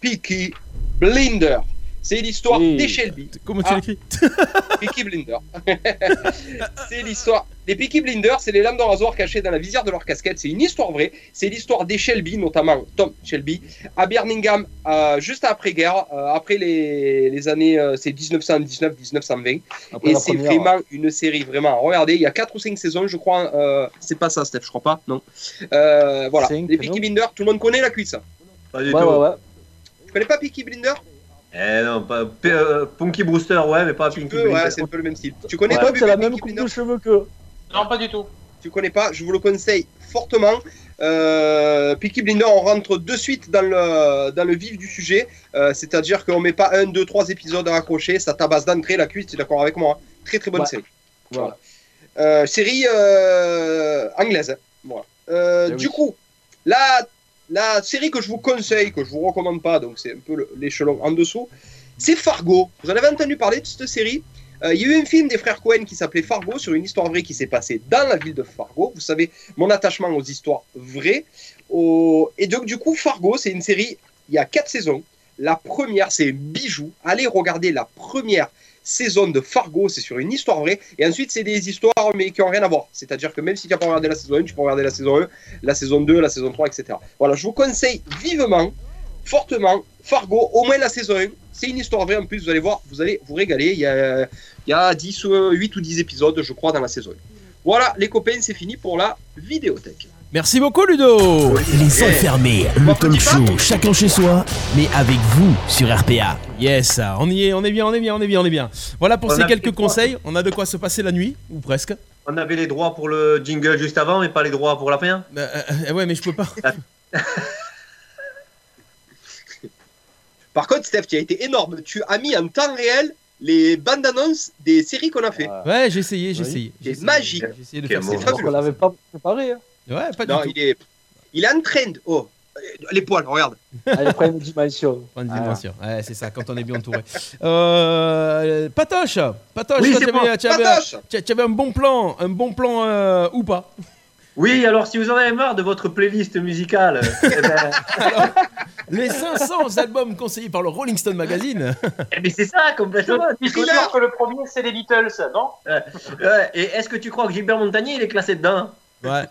Peaky Blinder. C'est l'histoire Oui. des Shelby. Comment tu Ah. l'écris Peaky Blinder. c'est l'histoire. Les Peaky Blinders, c'est les lames de rasoir cachées dans la visière de leur casquette. C'est une histoire vraie. C'est l'histoire des Shelby, notamment Tom Shelby, à Birmingham, euh, juste après-guerre, euh, après les, les années, euh, c'est 1919-1920. Après Et c'est vraiment une série vraiment. Regardez, il y a 4 ou 5 saisons, je crois. euh, c'est pas ça, Steph, je crois pas. Non. Euh, voilà. Cinq, les non Peaky Blinders, tout le monde connaît la cuisse. Pas du Ouais, tout. ouais, ouais. Tu connais pas Peaky Blinders? Eh non, pas, euh, Punky Brewster, ouais, mais pas Tu Pinky peux, ouais, Blinder. c'est un peu le même style. Tu connais Ouais, pas c'est la même coupe de cheveux que. Non, pas du tout. tu connais pas, je vous le conseille fortement. Euh, Peaky Blinder, on rentre de suite dans le, dans le vif du sujet. Euh, C'est-à-dire qu'on met pas un, deux, trois épisodes à accrocher, ça tabasse d'entrée la cuisse, tu es d'accord avec moi hein Très très bonne Ouais. série. Voilà. Euh, série euh, anglaise. Voilà. Euh, Eh du oui. coup, la, la série que je vous conseille, que je vous recommande pas, donc c'est un peu l'échelon en dessous, c'est Fargo. Vous en avez entendu parler de cette série? Euh, Il y a eu un film des frères Cohen qui s'appelait Fargo sur une histoire vraie qui s'est passée dans la ville de Fargo. Vous savez, mon attachement aux histoires vraies. Et donc, du coup, Fargo, c'est une série, il y a quatre saisons. La première, c'est un bijou. Allez regarder la première saison de Fargo, c'est sur une histoire vraie. Et ensuite, c'est des histoires, mais qui n'ont rien à voir. C'est-à-dire que même si tu n'as pas regardé la saison 1, tu peux regarder la saison 1, la saison 2, la saison 3, etc. Voilà, je vous conseille vivement, fortement, Fargo, au moins la saison 1. C'est une histoire vraie en plus, vous allez voir, vous allez vous régaler. Il y a, il y a 10, euh, 8 ou 10 épisodes, je crois, dans la saison 1. Voilà, les copains, c'est fini pour la vidéothèque. Merci beaucoup, Ludo. Les enfermés, le Bon, talk show, chacun chez soi, mais avec vous sur RPA. Yes, on y est, on est bien, on est bien, on est bien, on est bien. Voilà pour On ces quelques conseils. On a de quoi se passer la nuit, ou presque. On avait les droits pour le jingle juste avant, mais pas les droits pour la fin. Euh, euh, ouais, mais je peux pas. Par contre, Steph, tu as été énorme. Tu as mis en temps réel les bandes annonces des séries qu'on a fait. Ouais. J'ai essayé, j'ai Oui. essayé. C'est magique. J'ai essayé de Quel faire. C'est Alors qu'on l'avait pas préparé. hein. Ouais, pas Non, du tout. il est, il est en trend. Oh, Les poils, regarde. Allez, prends une dimension. Point de Voilà. dimension. Ouais, c'est ça, quand on est bien entouré. Euh, Patoche, Patoche, Oui, tu avais, tu avais- un bon plan, un bon plan euh, ou pas Oui, alors si vous en avez marre de votre playlist musicale, eh ben, Les 500 albums conseillés par le Rolling Stone Magazine. eh ben, c'est ça complètement. Je suis sûr que le premier, c'est les Beatles, non? Et est-ce que tu crois que Gilbert Montagnier il est classé dedans? Ouais.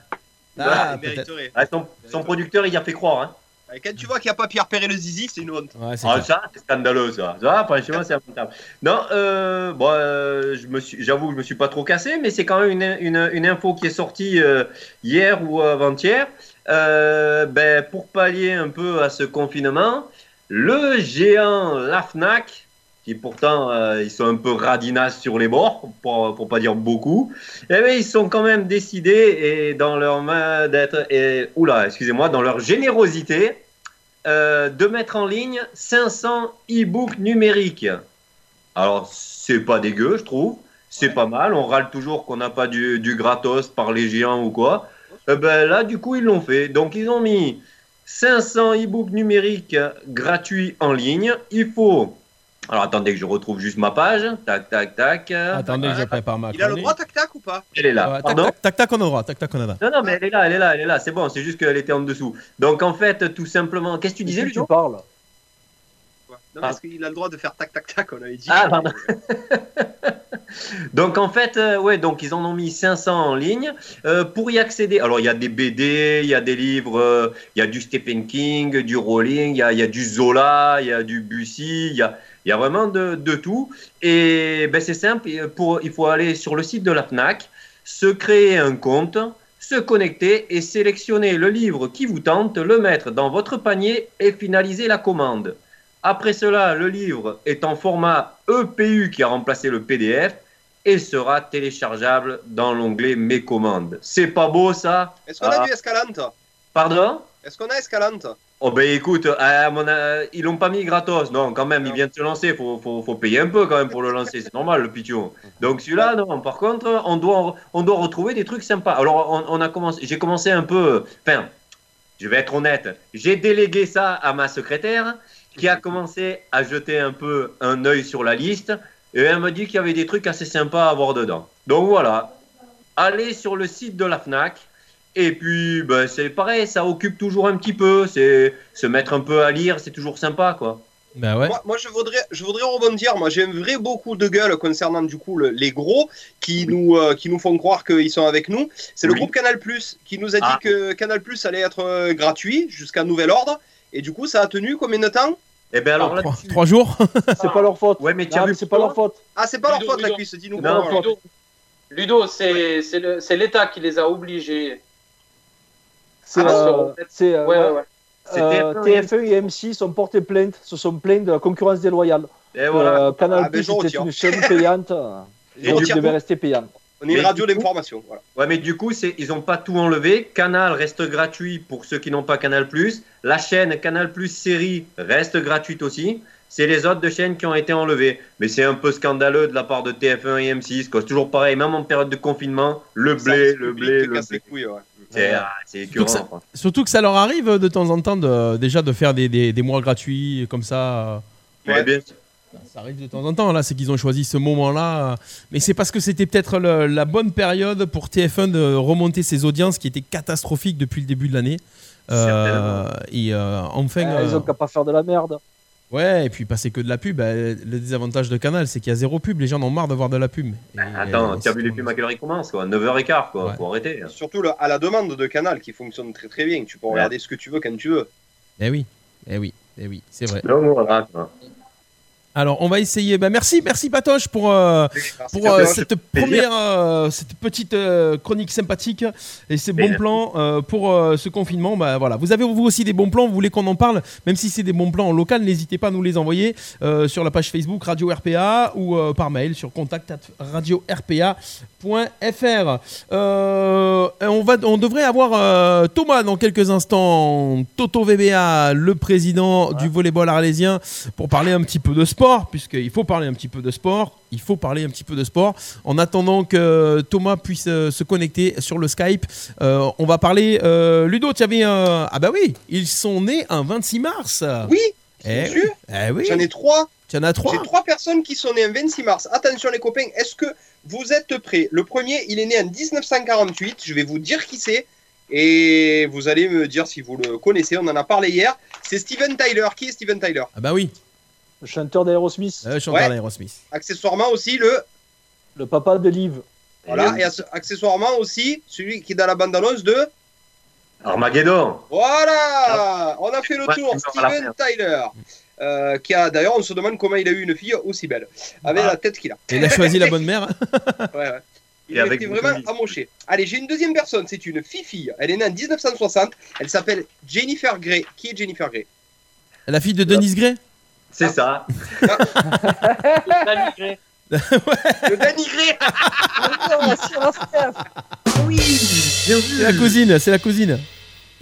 Ah, Ah, il mériterait. Ah, son, son producteur il y a fait croire. Hein. Et Quand tu vois qu'il n'y a pas Pierre Perret le zizi, c'est une honte. Ouais, Ah, clair. ça, c'est scandaleux, ça. Ça, franchement, c'est lamentable. Non, euh, bon, euh, j'avoue que je me suis pas trop cassé, mais c'est quand même une, une, une info qui est sortie euh, hier ou avant-hier. Euh, ben, pour pallier un peu à ce confinement, le géant La Fnac, qui pourtant euh, ils sont un peu radinaces sur les bords, pour, pour pas dire beaucoup, eh ben, ils sont quand même décidés et dans leur main d'être, et, oula, excusez-moi, dans leur générosité, euh, de mettre en ligne 500 e-books numériques. Alors, c'est pas dégueu, je trouve. C'est pas mal. On râle toujours qu'on n'a pas du, du gratos par les géants ou quoi. Eh ben, là, du coup, ils l'ont fait. Donc, ils ont mis 500 e-books numériques gratuits en ligne. Il faut. Alors, attendez que je retrouve juste ma page. Tac, tac, tac. Attendez, je prépare ma Il a le droit tac-tac ou pas Elle est là. Ouais, tac, Pardon tac, tac, tac, on a le droit. Tac, tac, on a le droit. Non, non, mais elle est là, elle est là, elle est là. C'est bon, c'est juste qu'elle était en dessous. Donc, en fait, tout simplement. Qu'est-ce que tu disais, Tu parles. Non, parce qu'il a le droit de faire tac-tac-tac, on avait dit. Ah, pardon. Donc en fait, euh, ouais, donc ils en ont mis 500 en ligne Euh, pour y accéder. Alors il y a des BD, il y a des livres, euh, il y a du Stephen King, du Rowling, il y a, il y a du Zola, il y a du Bussy, il y a, il y a vraiment de, de tout. Et ben c'est simple, pour, il faut aller sur le site de la Fnac, se créer un compte, se connecter et sélectionner le livre qui vous tente, le mettre dans votre panier et finaliser la commande. Après cela, le livre est en format EPU qui a remplacé le PDF et sera téléchargeable dans l'onglet Mes commandes. C'est pas beau ça? Est-ce qu'on a Ah. du Escalante? Pardon? Est-ce qu'on a Escalante Oh ben écoute, à mon, euh, ils l'ont pas mis gratos, non quand même, il Non. vient de se lancer, faut, faut, faut payer un peu quand même pour le lancer, c'est normal le pigeon. Donc celui-là, non, par contre, on doit, on doit retrouver des trucs sympas. Alors on, a commencé, j'ai commencé un peu, enfin, je vais être honnête, j'ai délégué ça à ma secrétaire qui a commencé à jeter un peu un œil sur la liste et elle me dit qu'il y avait des trucs assez sympas à avoir dedans. Donc voilà, allez sur le site de la FNAC. Et puis, ben, c'est pareil, ça occupe toujours un petit peu. C'est se mettre un peu à lire, c'est toujours sympa, quoi. Bah ouais. Moi, moi, je voudrais, je voudrais rebondir. Moi, j'ai un vrai beaucoup de gueule concernant du coup le- les gros qui nous, euh, qui nous font croire qu'ils sont avec nous. C'est le groupe Canal qui nous a dit Ah. que Canal allait être euh, gratuit jusqu'à nouvel ordre. Et du coup, ça a tenu combien de temps Et ben alors Ah, trois, jours C'est pas leur faute. Ouais, mais mais c'est pas leur faute. Ah, c'est pas leur Ludo, faute la Ludo. cuisse, dis-nous. Ludo, Ludo c'est l'État qui les a obligés. C'est Ah euh, c'est, euh, Ouais, ouais, ouais. C'est euh, TF1 et TF1 et M6 sont portés plainte, se sont plaints de la concurrence déloyale. Et voilà. Euh, Canal Ah, ben, je était retire. une chaîne payante. Je donc il devait rester payant. On est une radio d'information. Voilà. Ouais, mais du coup, ils n'ont pas tout enlevé. Canal reste gratuit pour ceux qui n'ont pas Canal+. La chaîne Canal Plus série reste gratuite aussi. C'est les autres de chaînes qui ont été enlevées. Mais c'est un peu scandaleux de la part de TF1 et M6. quoi. C'est toujours pareil, même en période de confinement, le blé, le blé, le casse les blé. couilles, ouais. C'est, ah, c'est Surtout que. Surtout ça leur arrive de temps en temps de, déjà de faire des, des, des mois gratuits comme ça. Ouais. bien- Ça arrive de temps en temps, là, c'est qu'ils ont choisi ce moment-là. Mais c'est parce que c'était peut-être la bonne période pour TF1 de remonter ses audiences qui étaient catastrophiques depuis le début de l'année. Euh, et euh, enfin. Ah, ils euh, ont qu'à pas faire de la merde. Ouais, et puis passer que de la pub. bah, le désavantage de Canal, c'est qu'il y a zéro pub. Les gens en ont marre de voir de la pub. Et, Attends, euh, tu as vu les pubs à quelle heure ils commencent quoi 9h15 quoi, Ouais. faut arrêter. Surtout le- à la demande de Canal qui fonctionne très très bien. Tu peux regarder ce que tu veux quand tu veux. Eh oui, eh oui, eh oui, c'est vrai. Alors, on va essayer. Bah, merci, merci Patoche pour, euh, Merci, pour euh, cette première, euh, cette petite chronique sympathique et ces bons plans pour ce confinement. Bah, voilà. Vous avez vous aussi des bons plans, vous voulez qu'on en parle, même si c'est des bons plans en local, n'hésitez pas à nous les envoyer sur la page Facebook Radio RPA ou par mail sur contact radio rpa.fr. On, va, on devrait avoir Thomas dans quelques instants, Toto VBA, le président du volleyball arlésien, pour parler un petit peu de sport. Sport, puisqu'il faut parler un petit peu de sport. Il faut parler un petit peu de sport. En attendant que Thomas puisse euh, se connecter sur le Skype, euh, on va parler. euh, Ludo, tu avais un. Ah bah oui, ils sont nés un 26 mars. Oui, Eh, sûr eh oui. j'en ai trois. Tu en as trois. J'ai trois personnes qui sont nées un 26 mars. Attention les copains, est-ce que vous êtes prêts? Le premier, il est né en 1948. Je vais vous dire qui c'est. Et vous allez me dire si vous le connaissez. On en a parlé hier. C'est Steven Tyler. Qui est Steven Tyler? Ah bah oui, Le chanteur d'Aerosmith, chanteur Ouais. d'Aerosmith. Accessoirement aussi le. le papa de Liv. Voilà. Et accessoirement aussi celui qui est dans la bande-annonce de. Armageddon. Voilà On a fait le Ouais, tour. Steven Tyler. euh, qui a d'ailleurs, on se demande comment il a eu une fille aussi belle, avec Ah. la tête qu'il a. Et il a choisi la bonne mère. Ouais, ouais. Il était vraiment amoché. Allez, j'ai une deuxième personne, c'est une fille-fille. Elle est née en 1960. Elle s'appelle Jennifer Grey. Qui est Jennifer Grey? La fille de Denise Gray C'est ça. Le Danny Grey Oui, bien vu. C'est la cousine, c'est la cousine.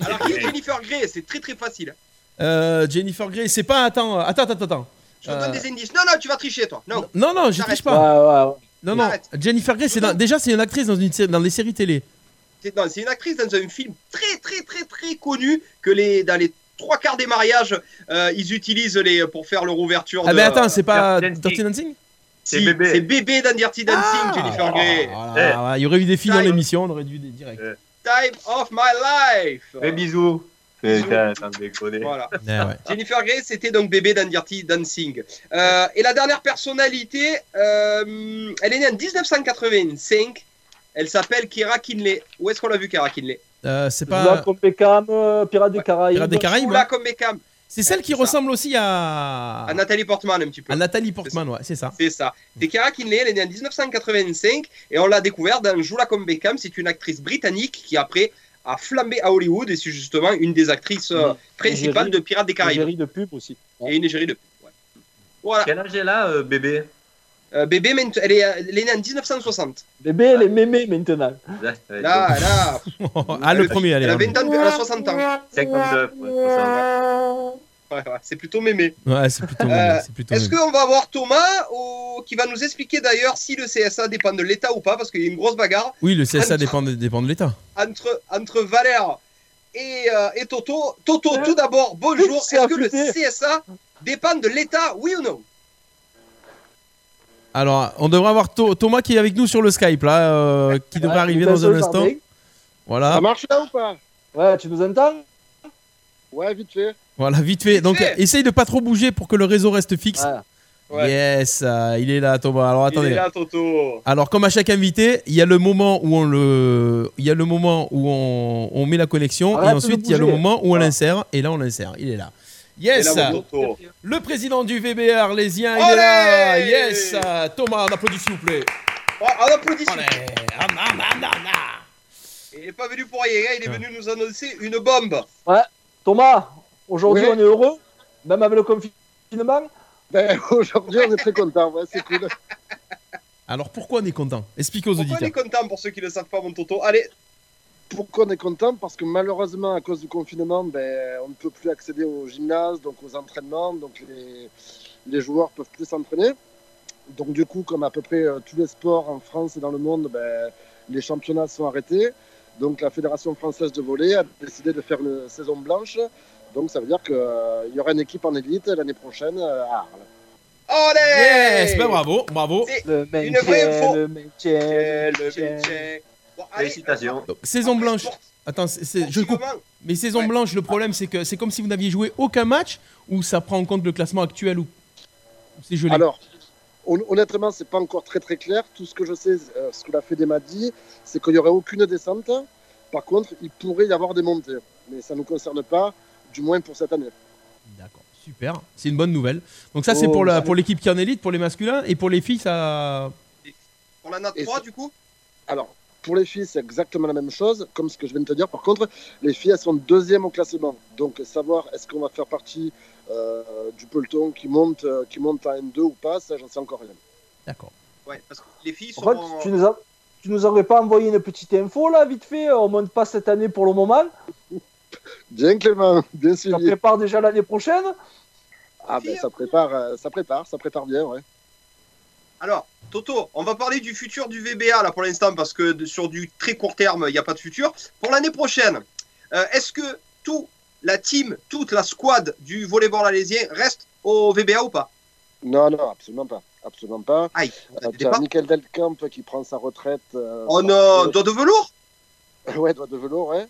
Alors, qui est Jennifer Grey C'est très très facile. Euh, Jennifer Grey, c'est pas. Attends, attends, attends, attends. Je vous Euh. donne des indices. Non, non, tu vas tricher, toi. Non. Non, non, je J'arrête. triche pas. ouais, ouais. Non, non. Arrête. Jennifer Grey, c'est dans- déjà c'est une actrice dans une sé- dans des séries télé. C'est non, c'est une actrice dans un film très très très très connu que les dans les trois quarts des mariages, euh, ils utilisent les pour faire leur ouverture. Ah de- mais attends, c'est pas Dirty Dancing Si, c'est bébé. C'est bébé dans Dirty Dancing, Ah, Jennifer Grey. voilà, voilà, Il y aurait eu des filles dans Time. l'émission, on aurait dû des direct. Time of my life. Bisous. Putain, sans déconner. Voilà. Eh ouais. Jennifer Grey, c'était donc bébé dans Dirty Dancing. Euh, et la dernière personnalité, euh, elle est née en 1985. Elle s'appelle Kira Kinley. Où est-ce qu'on l'a vu, Kira Kinley? Euh, c'est Là, pas. comme Beckham, euh, Pirates des. Caraïbes. Pirates des Caraïbes. Là hein. comme Beckham. C'est celle qui ça. ressemble aussi à. À Nathalie Portman, un petit peu. à Nathalie Portman, ouais, c'est ça. C'est ça. C'est Kara Kinley, elle est née en 1985 et on l'a découvert dans Joue-la comme Beckham. C'est une actrice britannique qui après a flambé à Hollywood et c'est justement une des actrices euh, principales Égérie. de Pirates des Caraïbes. Égérie de pub aussi. Et une égérie de. ouais. Voilà. Quel âge est là, euh, bébé? Euh, bébé, elle est, elle est née en 1960. Bébé, elle est mémé maintenant. Là, Là, ah, le Elle- premier, allez. Elle a allez. 20 ans, elle a 60 ans. 59. ouais, 60. Ouais, ouais, c'est plutôt mémé. Ouais, c'est plutôt. Euh, c'est plutôt Est-ce qu'on va avoir Thomas au- qui va nous expliquer d'ailleurs si le CSA dépend de l'État ou pas Parce qu'il y a une grosse bagarre Oui, le CSA dépend de, dépend de l'État. entre, entre Valère et, euh, et Toto. Toto, tout d'abord, bonjour. C'est Est-ce que le. CSA dépend de l'État, oui ou non? Alors, on devrait avoir Tho- Thomas qui est avec nous sur le Skype, là, euh, qui devrait Ouais, arriver dans un instant. Voilà, Ça marche là ou pas? Ouais, tu nous entends? Ouais, vite fait. voilà, vite fait. Donc, fait. essaye de pas trop bouger pour que le réseau reste fixe. Ouais. Yes, euh, il est là, Thomas. Alors, Il est attendez. là, Toto. Alors, comme à chaque invité, il y a le moment où on le, il y a le moment où on, on met la connexion, et ensuite il y a le moment où on Voilà. l'insère, et là on l'insère. Il est là. Yes, le président du VBR Arlésien, il est là. Yes, Thomas, on applaudit s'il vous plaît. Oh, on applaudit. Ah, ah, ah, ah, ah. Il n'est pas venu pour rien, hein, il est venu nous annoncer une bombe. Thomas, aujourd'hui Oui. on est heureux, même avec le confinement. Ben, aujourd'hui, on est très contents. Ouais, c'est cool. Alors pourquoi on est content? Explique aux Pourquoi on est auditeurs. content pour ceux qui ne le savent pas, mon Toto Allez, Pourquoi on est content Parce que malheureusement, à cause du confinement, ben, on ne peut plus accéder au gymnase, donc aux entraînements, donc les, les joueurs peuvent plus s'entraîner. Donc du coup, comme à peu près euh, tous les sports en France et dans le monde, ben, les championnats sont arrêtés. Donc la Fédération française de volley a décidé de faire une saison blanche. Donc ça veut dire qu'il y aura une équipe en élite l'année prochaine euh, à Arles. allez Yes, ben bravo, bravo. C'est Le maintien, le maintien, le le maintien. Budget. Bon, allez, Félicitations. Donc, saison après, blanche. Attends, c'est- c'est- je coupe. Mais saison Ouais. blanche, le problème c'est que c'est comme si vous n'aviez joué aucun match ou ça prend en compte le classement actuel ou c'est joli. Alors, hon- honnêtement, c'est pas encore très très clair. Tout ce que je sais, euh, ce que la Fédé m'a dit, c'est qu'il n'y aurait aucune descente. Par contre, il pourrait y avoir des montées. Mais ça ne nous concerne pas, du moins pour cette année. D'accord, super. C'est une bonne nouvelle. Donc ça c'est Oh, pour la c'est- pour l'équipe qui est en élite, pour les masculins et pour les filles ça. On en a trois, du coup? Alors, pour les filles, c'est exactement la même chose, comme ce que je viens de te dire. Par contre, les filles, elles sont deuxièmes au classement. Donc, savoir est-ce qu'on va faire partie euh, du peloton qui monte, euh, qui monte à N2 ou pas, ça, j'en sais encore rien. D'accord. Ouais, parce que les filles sont. En fait, tu nous, as, tu nous aurais pas envoyé une petite info là, vite fait On monte pas cette année pour le moment? Bien, Clément, bien suivi. prépares déjà l'année prochaine? Ah ben ça prépare, euh, ça prépare, ça prépare bien, ouais. Alors, Toto, on va parler du futur du VBA là pour l'instant parce que sur du très court terme, il n'y a pas de futur. Pour l'année prochaine, euh, est-ce que tout la team, toute la squad du volleyball alésien reste au VBA ou pas? Non, non, absolument pas. Absolument pas. Aïe, Euh, as Michael Delcamp qui prend sa retraite. euh, Oh non, que- doigt de velours? Ouais, doigt de velours, ouais.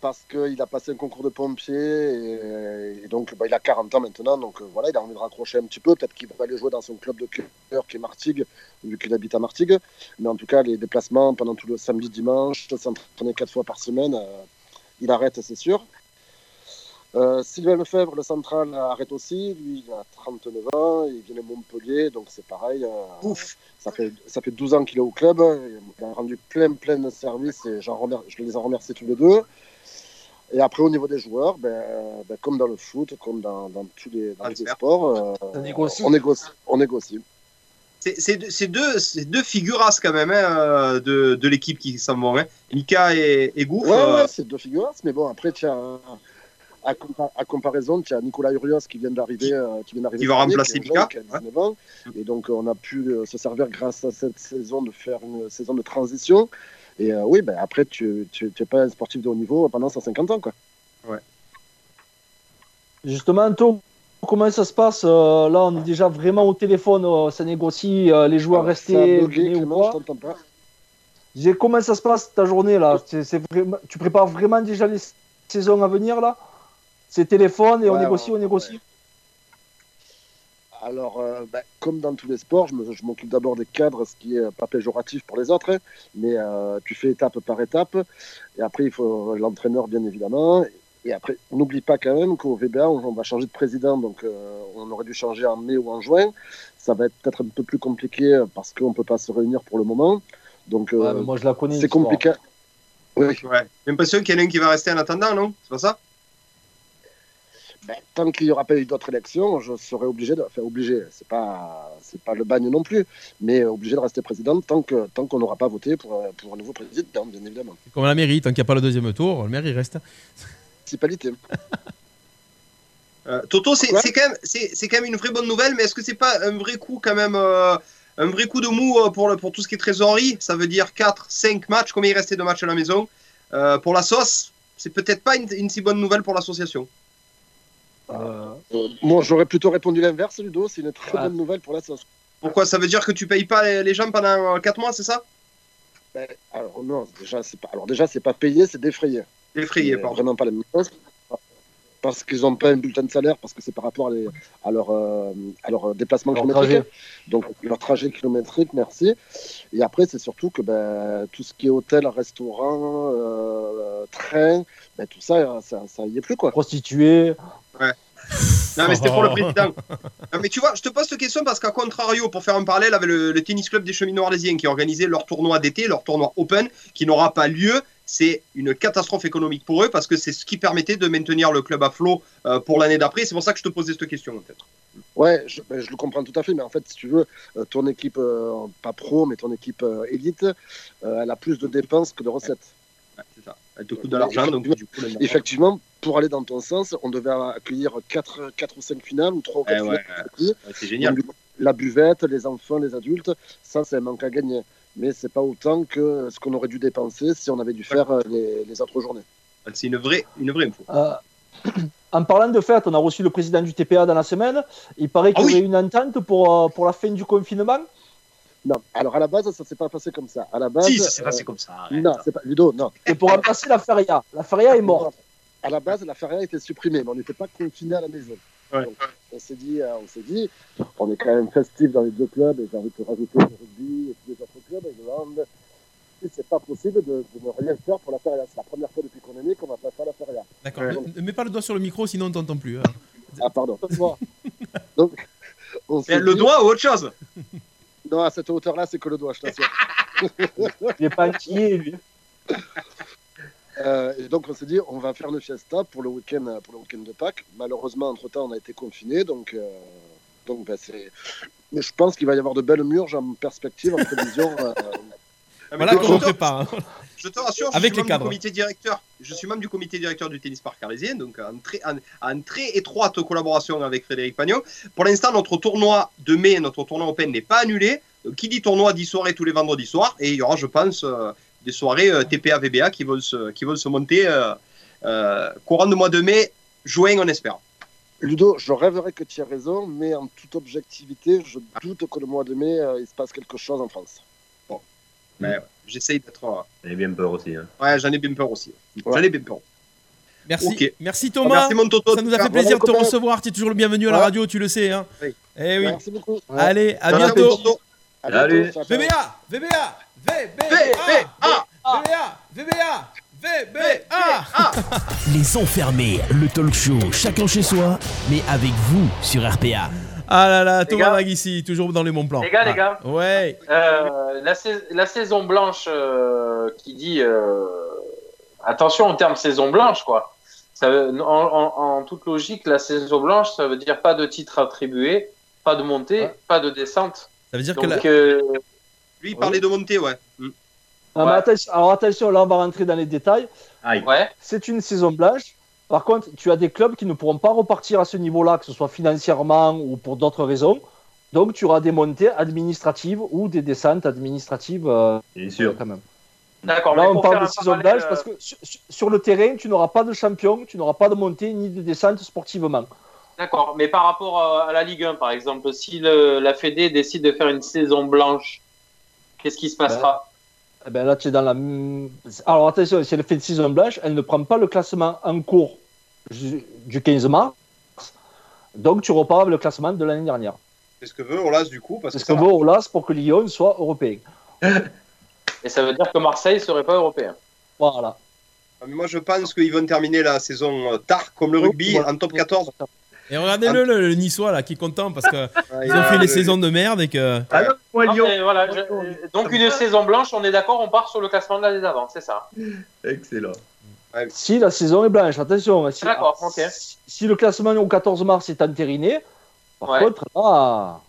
Parce qu'il a passé un concours de pompier et, et donc bah, il a 40 ans maintenant. Donc euh, voilà, il a envie de raccrocher un petit peu. Peut-être qu'il va aller jouer dans son club de cœur qui est Martigues, vu qu'il habite à Martigues. Mais en tout cas, les déplacements pendant tout le samedi, dimanche, s'entraîner quatre fois par semaine, euh, il arrête, c'est sûr. Euh, Sylvain Lefebvre, le central, arrête aussi. Lui, il a 39 ans, il vient de Montpellier, donc c'est pareil. euh, Ouf. ça fait, ça fait 12 ans qu'il est au club. Il a rendu plein, plein de services et j'en je les en remercie tous les deux. Et après, au niveau des joueurs, ben, ben, comme dans le foot, comme dans, dans tous les, dans sports, euh, négocie. on négocie. On négocie. C'est c'est deux, c'est deux, c'est deux figurasses quand même hein, euh, de, de l'équipe qui s'en vont. Hein. Mika et, et Gouff. Ouais, euh, ouais, c'est deux figures. Mais bon, après, tu as, à, compa- à comparaison, tu as Nicolas Urios qui vient d'arriver. euh, qui vient d'arriver Qui va remplacer Mika, qui a 19 ans. Et donc, on a pu euh, se servir grâce à cette saison de faire une saison de transition. Et euh, oui, ben, après, tu n'es pas un sportif de haut niveau pendant 150 ans. Quoi. Justement, Anto, comment ça se passe Euh, Là, on est déjà vraiment au téléphone, euh, ça négocie, euh, les joueurs Alors, restés. J'ai- Comment ça se passe ta journée là? Vraiment- Tu prépares vraiment déjà les saisons à venir là? C'est téléphone et on Ouais, négocie, ouais, on négocie Alors, euh, ben, comme dans tous les sports, je m'occupe d'abord des cadres, ce qui est euh, pas péjoratif pour les autres, hein, mais euh, tu fais étape par étape. Et après, il faut l'entraîneur, bien évidemment. Et après, n'oublie pas quand même qu'au VBA, on, on va changer de président, donc euh, on aurait dû changer en mai ou en juin. Ça va être peut-être un peu plus compliqué parce qu'on ne peut pas se réunir pour le moment. Donc, euh, Ouais, mais Moi, je la connais. c'est compliqué. Oui, ouais. J'ai l'impression qu'il y en a un qui va rester en attendant, non? C'est pas ça? Ben, tant qu'il n'y aura pas eu d'autres élections, je serai obligé de. Enfin, obligé, c'est pas, c'est pas le bagne non plus, mais euh, obligé de rester président tant que tant qu'on n'aura pas voté pour, euh, pour un nouveau président, bien évidemment. Comme la mairie, tant qu'il n'y a pas le deuxième tour, le maire il reste. Municipalité. Euh, Toto, c'est c'est quand, même- c'est- c'est quand même une vraie bonne nouvelle, mais est-ce que c'est pas un vrai coup quand même, euh, un vrai coup de mou pour, le, pour tout ce qui est trésorerie? Ça veut dire 4, 5 matchs, combien il restait de matchs à la maison? Euh, Pour la sauce, c'est peut-être pas une, une si bonne nouvelle pour l'association. Euh, Euh, moi, j'aurais plutôt répondu l'inverse, Ludo. C'est une très Ah. bonne nouvelle pour la sauce. Pourquoi Ça veut dire que tu payes pas les, les gens pendant 4 mois, c'est ça? Ben, alors non, déjà c'est pas. Alors déjà c'est pas payé, c'est défrayé. Défrayé, pardon. Vraiment pas la même chose. Parce qu'ils n'ont pas un bulletin de salaire, parce que c'est par rapport à, les- à leur, euh, à leur déplacement Leur kilométrique. trajet. Donc leur trajet kilométrique, merci. Et après, c'est surtout que ben, tout ce qui est hôtel, restaurant, euh, train, ben, tout ça, ça, ça y est plus. quoi. Prostituée. Non, mais c'était pour le président. Non, mais tu vois, je te pose cette question parce qu'à contrario, pour faire un parallèle avec le, le tennis club des cheminots arlésiens qui a organisé leur tournoi d'été, leur tournoi Open, qui n'aura pas lieu, c'est une catastrophe économique pour eux parce que c'est ce qui permettait de maintenir le club à flot euh, pour l'année d'après. C'est pour ça que je te posais cette question, en fait. Ouais, je, ben, je le comprends tout à fait, mais en fait, si tu veux, euh, ton équipe, euh, pas pro, mais ton équipe euh, élite, euh, elle a plus de dépenses que de recettes. Ouais, c'est ça. Elle te coûte de l'argent, donc du coup, le- Effectivement, pour aller dans ton sens, on devait accueillir 4, quatre ou 5 finales ou 3 ou 4 Eh finales. ouais, c'est génial. Donc, la buvette, les enfants, les adultes, ça, c'est un manque à gagner. Mais c'est pas autant que ce qu'on aurait dû dépenser si on avait dû faire euh, les, les autres journées. C'est une vraie, une vraie info. Euh, en parlant de fête, on a reçu le président du TPA dans la semaine. Il paraît qu'il Ah y oui. aurait une entente pour, euh, pour la fin du confinement. Non, alors à la base, ça s'est pas passé comme ça. À la base, Si, ça s'est euh, passé comme ça. arrête. non, c'est pas Ludo, non. C'est pour remplacer la feria. La feria est morte. À la base, la feria était supprimée, mais on n'était pas confiné à la maison. Ouais. Donc, on s'est dit, euh, on s'est dit, on est quand même festif dans les deux clubs, et j'ai envie de rajouter le rugby et tous les autres clubs, et je demande si c'est pas possible de, de ne rien faire pour la feria. C'est la première fois depuis qu'on est né qu'on va pas faire la feria. D'accord. Ouais. Ne- Ne mets pas le doigt sur le micro, sinon on t'entend plus. hein. Ah, pardon. Donc, on Mais le dit- doigt ou autre chose Non, à cette hauteur-là, c'est que le doigt, je t'assure. Il n'est pas inquiet, lui. Euh, et donc on s'est dit, on va faire une fiesta pour le week-end, pour le week-end de Pâques. Malheureusement, entre temps, on a été confinés, donc euh, donc ben, c'est. Mais je pense qu'il va y avoir de belles murges en perspective, en prévision. euh, Ah, mais Voilà Toto, comment on prépare. Je te rassure, Avec je les suis membre cadres. du comité directeur. Je suis membre du comité directeur du tennis parc arlésien, donc en très, en, en très étroite collaboration avec Frédéric Pagnon. Pour l'instant, notre tournoi de mai, notre tournoi Open n'est pas annulé. Donc, qui dit tournoi dit soirée tous les vendredis soirs, et il y aura, je pense, euh, des soirées euh, TPA VBA qui vont se, qui vont se monter euh, euh, courant de mois de mai, juin, on espère. Ludo, je rêverais que tu aies raison, mais en toute objectivité, je doute que le mois de mai, euh, il se passe quelque chose en France. Mais ouais, j'essaye d'être. euh, J'ai bien peur aussi. hein. Ouais, j'en ai bien peur aussi. J'en ai bien peur. Merci, merci Ah, Thomas. Merci mon Toto. Ça nous a fait plaisir de te recevoir. Tu es toujours le bienvenu à la radio, tu le sais. Hein. Oui. Eh oui. Merci beaucoup. Allez, à bientôt. À Salut. VBA, VBA, VBA. VBA, VBA, VBA. Les enfermés, le talk show chacun chez soi, mais avec vous sur RPA. Ah là là, Thomas gars. Magissi, toujours dans les bons plans. Les gars, les Ah. gars. Ouais. Euh, la, sais- la saison blanche euh, qui dit euh, attention en termes saison blanche quoi. Ça, en, en- en toute logique, la saison blanche, ça veut dire pas de titre attribué, pas de montée, Ouais. pas de descente. Ça veut dire que la... euh, Lui, il parlait de montée, ouais. Mm. Non, mais Ouais. attention- alors attention, là on va rentrer dans les détails. Ouais, C'est une saison blanche. Par contre, tu as des clubs qui ne pourront pas repartir à ce niveau-là, que ce soit financièrement ou pour d'autres raisons. Donc tu auras des montées administratives ou des descentes administratives euh, Bien sûr. quand même. d'accord. Là, mais on parle de un saison blanche parce que sur, le terrain, tu n'auras pas de champion, tu n'auras pas de montée ni de descente sportivement. D'accord, mais par rapport à, à la Ligue 1, par exemple, si le- la Fédé décide de faire une saison blanche, qu'est-ce qui se passera? Eh ben là, tu es dans la. Alors attention, si elle fait une saison blanche, elle ne prend pas le classement en cours du 15 mars. Donc tu repars avec le classement de l'année dernière. C'est ce que veut Olas, du coup. Parce C'est ce que veut Olas pour que Lyon soit européen. Et ça veut dire que Marseille ne serait pas européen. Voilà. Ah, mais moi, je pense qu'ils vont terminer la saison euh, tard, comme le rugby, en top 14. Et regardez-le, le, le Niçois là, qui est content parce qu'ils Ouais, ont fait les le- saisons de merde et que. Ah non, moi, Non, Lyon. voilà, je- donc une saison blanche, on est d'accord, on part sur le classement de l'année d'avant, c'est ça Excellent. Si la saison est blanche, attention. Si, D'accord, ok. si, si le classement au 14 mars est entériné, par Ouais. contre, là,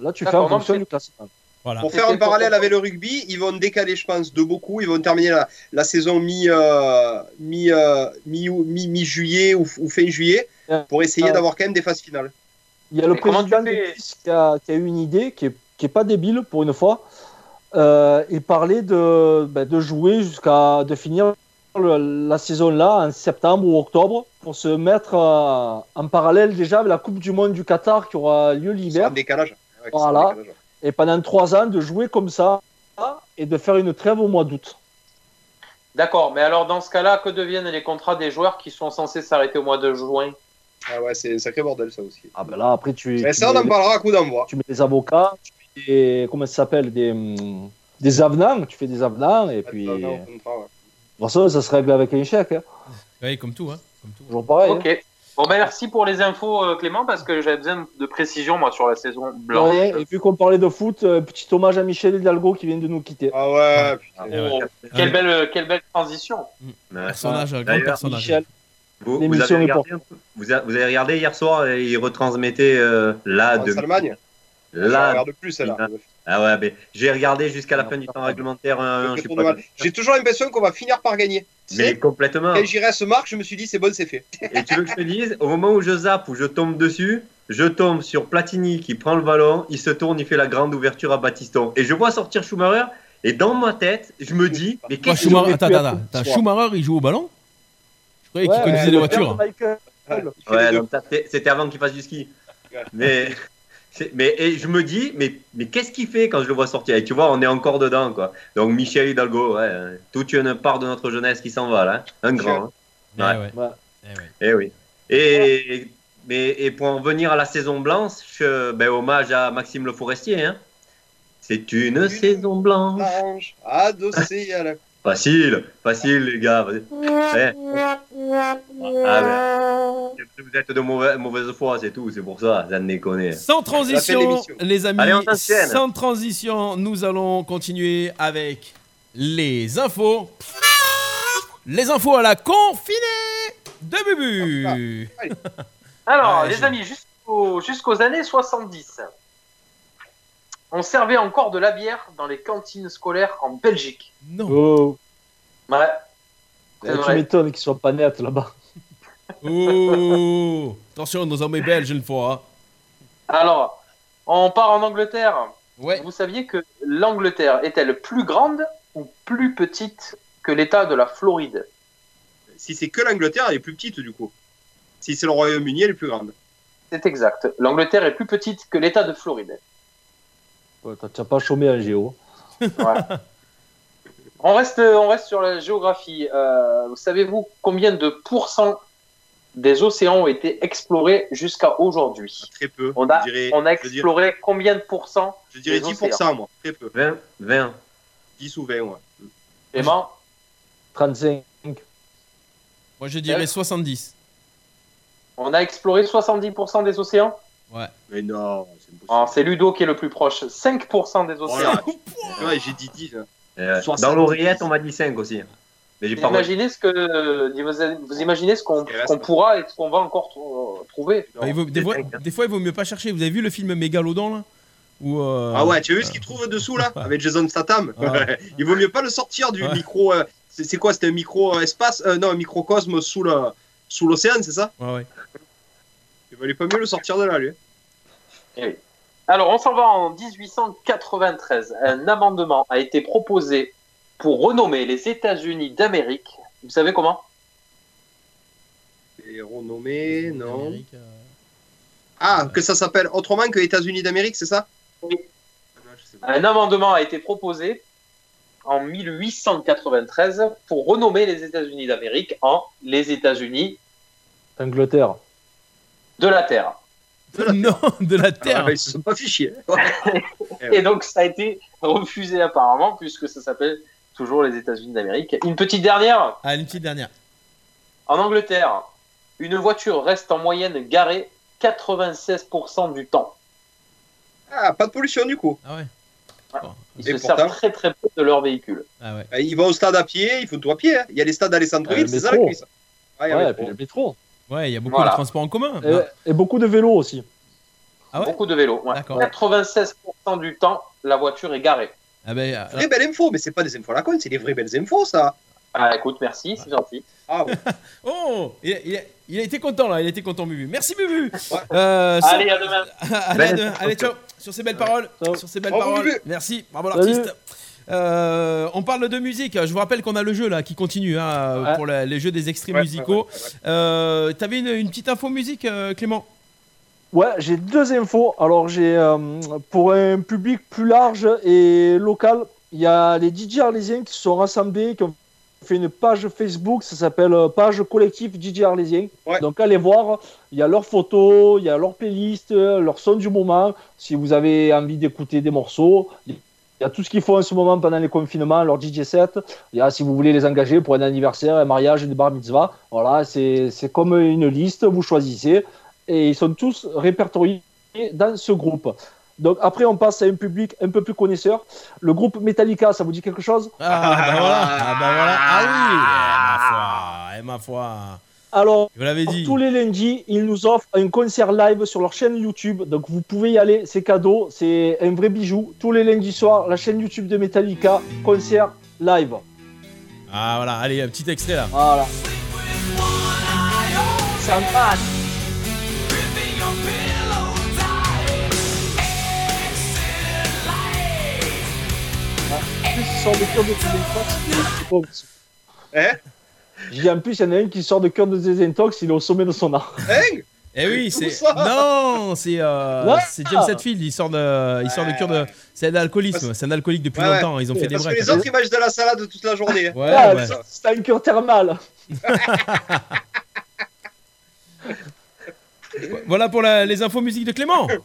là tu fais en fonction du classement. Voilà. Pour faire un parallèle avec le rugby, ils vont décaler, je pense, de beaucoup. Ils vont terminer la, la saison mi, euh, mi, euh, mi, mi, mi-juillet ou, ou fin juillet pour essayer d'avoir quand même des phases finales. Il y a le Mais président de fais Nice qui a, qui a eu une idée qui est, qui est pas débile pour une fois. Euh, il parlait de, ben, de jouer jusqu'à de finir le- la saison là en septembre ou octobre pour se mettre euh, en parallèle déjà avec la Coupe du Monde du Qatar qui aura lieu l'hiver décalage. Ouais, Voilà. décalage. et pendant trois ans de jouer comme ça et de faire une trêve au mois d'août. D'accord, mais alors dans ce cas-là, que deviennent les contrats des joueurs qui sont censés s'arrêter au mois de juin? Ah ouais, c'est un sacré bordel, ça aussi. Ah ben là après tu, Mais tu ça, on en parlera à coup d'envoi. tu mets des avocats, tu mets des, comment ça s'appelle des, hum, des avenants, tu fais des avenants et puis Non, de non, ouais. toute façon ça se règle avec un chèque, hein. Ouais, comme tout, hein. Comme tout. toujours pareil. hein. Ok. Bon, ben merci pour les infos, euh, Clément, parce que j'avais besoin de précision, moi, sur la saison blanche. Ouais, et vu qu'on parlait de foot, euh, petit hommage à Michel Hidalgo qui vient de nous quitter. Ah ouais, putain. Ouais. Oh, quelle, belle, euh, quelle belle transition. Ouais. Personnage, un grand personnage. Michel, Vous, avez regardé, un peu vous, a- vous avez regardé hier soir, et ils retransmettaient euh, la En de Allemagne Je la. regarde plus, celle-là. Ah ouais, mais j'ai regardé jusqu'à la fin du temps réglementaire. je mal. J'ai toujours l'impression qu'on va finir par gagner. Tu Mais sais, complètement. Quand j'irai à ce marque, je me suis dit, c'est bon, c'est fait. Et tu veux que je te dise, au moment où je zappe, où je tombe dessus, je tombe sur Platini qui prend le ballon, il se tourne, il fait la grande ouverture à Batiston. Et je vois sortir Schumacher, et dans ma tête, je me dis, mais qu'est-ce que Schumacher, attends, attends. Schumacher, il joue au ballon? Ouais, conduisait des père de voitures. Ouais, donc c'était- avant qu'il fasse du ski. Mais, mais et je me dis, mais, mais qu'est-ce qu'il fait quand je le vois sortir? Et tu vois, on est encore dedans, quoi. Donc Michel Hidalgo, ouais, toute une part de notre jeunesse qui s'en va, là. Un grand. hein. Eh Ouais. ouais. Ouais. Eh. Eh oui. Et, mais, et pour en venir à la saison blanche, je- ben, hommage à Maxime Le Forestier. Hein. C'est une saison blanche. À la. Facile, facile, les gars. Eh. Ah, ben, vous êtes de mauvaise, mauvaise foi, c'est tout, c'est pour ça, ça ne déconne. Sans transition, les amis, Allez, on enchaîne. sans transition, nous allons continuer avec les infos. Les infos à la confinée de Bubu. Alors, Ouais, les je- amis, jusqu'au- jusqu'aux années 70, on servait encore de la bière dans les cantines scolaires en Belgique. Non. Oh, Ouais. Tu m'étonnes qu'ils soient pas nets là-bas. Attention, nos armées belges une fois. hein. Alors, on part en Angleterre. Ouais. Vous saviez que l'Angleterre est-elle plus grande ou plus petite que l'État de la Floride? Si c'est que l'Angleterre, elle est plus petite du coup. Si c'est le Royaume-Uni, elle est plus grande. C'est exact. L'Angleterre est plus petite que l'État de Floride. Ouais, T'as pas chômé en géo. On reste, on reste sur la géographie. Euh, Savez-vous combien de pourcents des océans ont été explorés jusqu'à aujourd'hui? Très peu. on a, dirais, on a dirais- exploré combien de pourcents je dirais des 10%, océans? moi. Très peu. 20, 20. 10 ou 20, ouais. Clément? 35. Moi, je dirais Ouais. 70. On a exploré 70% des océans? Ouais. Mais non, c'est impossible. Ah, C'est Ludo qui est le plus proche. 5% des Oh océans. ouais, j'ai dit 10. hein. Euh, 70. dans l'oreillette, on m'a dit 5 aussi. Mais j'ai Vous pas imaginez ce que vous, imaginez ce qu'on pourra et ce qu'on va encore tr- trouver. Bah, vaut- des, fois, hein. des fois, il vaut mieux pas chercher. Vous avez vu le film Mégalodon là? Où, euh, Ah ouais, tu as vu ce qu'il trouve dessous là Avec Jason Statham Ouais. Il vaut mieux pas le sortir du Ouais. micro. euh, c'est quoi C'était un micro-espace euh, Non, un microcosme sous le- sous l'océan, c'est ça Ouais, ouais. Il valait pas mieux le sortir de là, lui. Eh oui. Alors, on s'en va en 1893. Un amendement a été proposé pour renommer les États-Unis d'Amérique. Vous savez comment? Et renommé, non. Euh, Ah, que ça s'appelle autrement que États-Unis d'Amérique, c'est ça? Oui. Non, je sais pas. Un amendement a été proposé en 1893 pour renommer les États-Unis d'Amérique en les États-Unis Angleterre. de la Terre. non, de la Ah, Terre. bah, ils se sont pas fichés. Et donc, ça a été refusé apparemment, puisque ça s'appelle toujours les États-Unis d'Amérique. Une petite dernière. Ah, une petite dernière. En Angleterre, une voiture reste en moyenne garée 96% du temps. Ah, pas de pollution du coup. Ah ouais. Ils Et se pourtant- servent très très peu de leur véhicule. Ah ouais. Euh, Ils vont au stade à pied, ils font tout à pied. hein. Il y a les stades à Alessandroville, Euh, c'est ça la cuisse. Ah, il y a Ouais, le et puis le métro. Ouais, il y a beaucoup Voilà. de transports en commun. Et, et beaucoup de vélos aussi. Ah ouais Beaucoup de vélos. ouais. D'accord. 96% du temps, la voiture est garée. Ah ben, euh, Vraie belle info, mais c'est pas des infos à la con, c'est des vraies belles infos, ça. Ah, écoute, merci, c'est gentil. Ah, ouais. Oh, il a, il a- il a été content là, il a été content Bubu. Merci Bubu. Ouais. Euh, sans- Allez, à demain. allez, à demain. Allez, ciao. Sur ces belles paroles, Ciao. sur ces belles paroles. Bubu. Merci, bravo Salut. l'artiste. Euh, on parle de musique. Je vous rappelle qu'on a le jeu là qui continue hein, Ouais. pour la- les jeux des extraits Ouais, musicaux. ouais, ouais, ouais. Euh, T'avais une, une petite info musique, euh, Clément? Ouais, j'ai deux infos. Alors, j'ai euh, pour un public plus large et local, il y a les DJ arlésiens qui se sont rassemblés, qui ont fait une page Facebook, ça s'appelle page collectif DJ arlésien. Ouais. Donc, allez voir, il y a leurs photos, il y a leur playlist, euh, leur son du moment. Si vous avez envie d'écouter des morceaux, il y a tout ce qu'il faut en ce moment pendant les confinements, leur DJ set. Il y a si vous voulez les engager pour un anniversaire, un mariage, des bar mitzvah. Voilà, c'est c'est comme une liste, vous choisissez et ils sont tous répertoriés dans ce groupe. Donc après, on passe à un public un peu plus connaisseur. Le groupe Metallica, ça vous dit quelque chose? Ah, bah voilà. Ah, bah voilà. Ah oui. Eh, ma foi. Eh, ma foi. Alors, Vous l'avez dit. tous les lundis, ils nous offrent un concert live sur leur chaîne YouTube. Donc vous pouvez y aller, c'est cadeau, c'est un vrai bijou. Tous les lundis soirs, la chaîne YouTube de Metallica, concert live. Ah voilà, allez, un petit extrait là. Voilà. Ça passe. En plus, il sort de cœur de désintox. Hein J'ai en plus, il y en a un qui sort de cœur de désintox, il est au sommet de son art. Hein Eh oui, c'est. Non, c'est euh, James Hetfield. Il sort de, il sort de cure de. C'est d'alcoolisme. C'est un alcoolique depuis Ouais, ouais. longtemps. Ils ont fait des Parce que breaks. les autres, ils mangent de la salade toute la journée. hein. Ouais, Ah, ouais. c'est- un cœur thermal. Voilà pour la- les infos musique de Clément.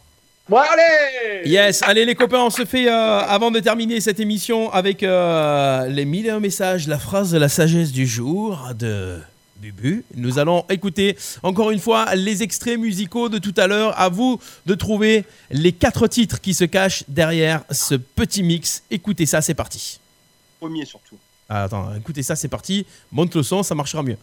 Allez Yes, allez les copains, on se fait euh, avant de terminer cette émission avec euh, les mille et un messages, la phrase de la sagesse du jour de Bubu. Nous allons écouter encore une fois les extraits musicaux de tout à l'heure. À vous de trouver les quatre titres qui se cachent derrière ce petit mix. Écoutez ça, c'est parti. Premier surtout. Ah, attends, écoutez ça, c'est parti. Monte le son, ça marchera mieux.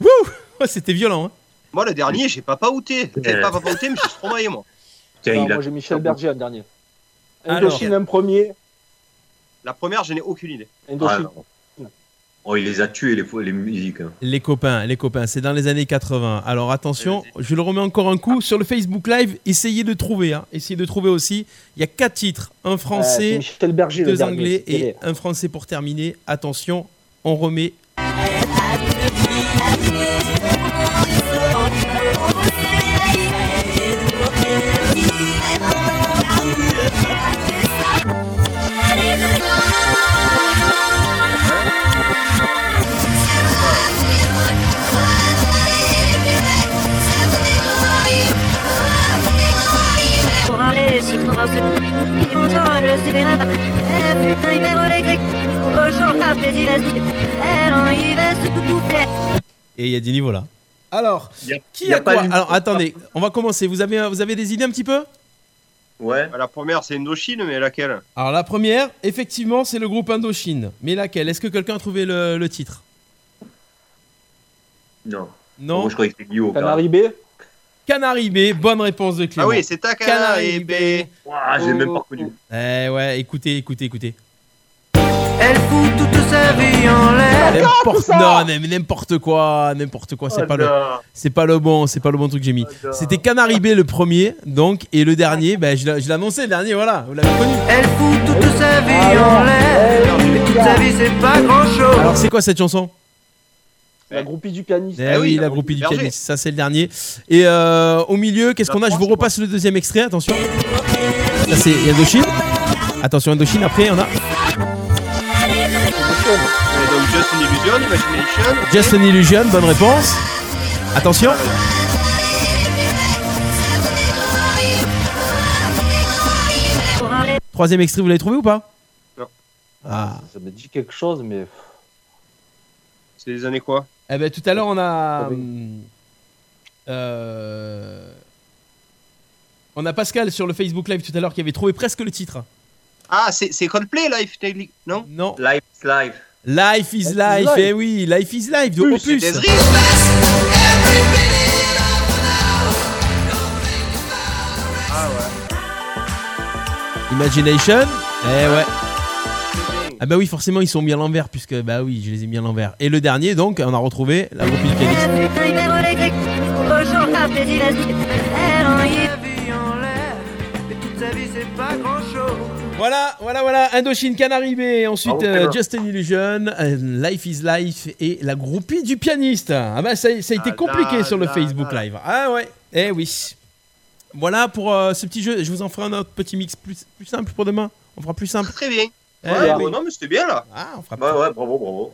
Wouh Oh, C'était violent. Hein. Moi, le dernier, j'ai pas pas outé. J'ai pas pas outé, mais j'ai Stromae, moi. Tiens, Non, il a- moi j'ai Michel Berger en dernier. Indochine un premier. La première, je n'ai aucune idée. Indochine. Ah. Oh, il les a tués, les, les musiques. hein. Les copains, les copains, c'est dans les années 80. Alors attention, je le remets encore un coup sur le Facebook Live. Essayez de trouver, hein. essayez de trouver aussi. Il y a quatre titres, un français, Berger, le deux anglais et un français pour terminer. Attention, on remet. Et il y a des niveaux là. Alors, Y a- qui y a quoi une- Alors attendez, on va commencer. Vous avez, vous avez des idées un petit peu? Ouais. La première, c'est Indochine, mais laquelle? Alors la première, effectivement, c'est le groupe Indochine. Mais laquelle? Est-ce que quelqu'un a trouvé le, le titre? Non. Non. Moi, je croyais que c'était Guillaume. Canary B. Canary B, bonne réponse de Clément. Ah oui, c'est ta Canary B. J'ai même pas reconnu. Eh ouais, écoutez, écoutez, écoutez. Elle fout toute sa vie en l'air. N'importe non, mais n'importe quoi, n'importe quoi, c'est Oh pas le c'est pas le bon, c'est pas le bon truc que j'ai mis. C'était Canary B le premier, donc et le dernier, ben je l'ai je l'ai annoncé le dernier, voilà, vous l'avez connu. Elle fout toute sa vie en l'air. Mais toute sa vie, c'est pas grand chose. Alors c'est quoi cette chanson? La groupie du pianiste. Eh oui, la groupie du pianiste, ça c'est le dernier. Et euh, au milieu, qu'est-ce qu'on a? Je vous repasse le deuxième extrait, attention. Ça c'est Indochine. Attention Indochine, après on a donc, Just an Illusion, Imagination. Just an Illusion, bonne réponse. Attention. Troisième extrait, vous l'avez trouvé ou pas? Non. Ah. Ça me dit quelque chose, mais. C'est les années quoi? Eh ben tout à l'heure on a. Ah euh, on a Pascal sur le Facebook Live tout à l'heure qui avait trouvé presque le titre. Ah, c'est c'est Coldplay, Life Technique, non? Non. Life is life. Life is Life eh oui, Life is life de Plus, Desri. Ah ouais. Imagination. Eh ouais. Ah bah oui, forcément ils sont mis à l'envers puisque bah oui, je les ai mis à l'envers. Et le dernier donc, on a retrouvé la groupie du pianiste. Voilà, voilà, voilà, Indochine Canary B, ensuite Bravo, euh. Just an Illusion, euh, Life is Life et la groupie du pianiste. Ah bah ça, ça a été Ah compliqué là sur le là Facebook là. Live. Ah ouais, eh oui. Voilà pour euh, ce petit jeu, je vous en ferai un autre petit mix plus, plus simple pour demain. On fera plus simple. Très bien. Ouais, oui. bon, non, mais c'était bien là. Ah, on fera Ouais, ouais, bravo, bravo.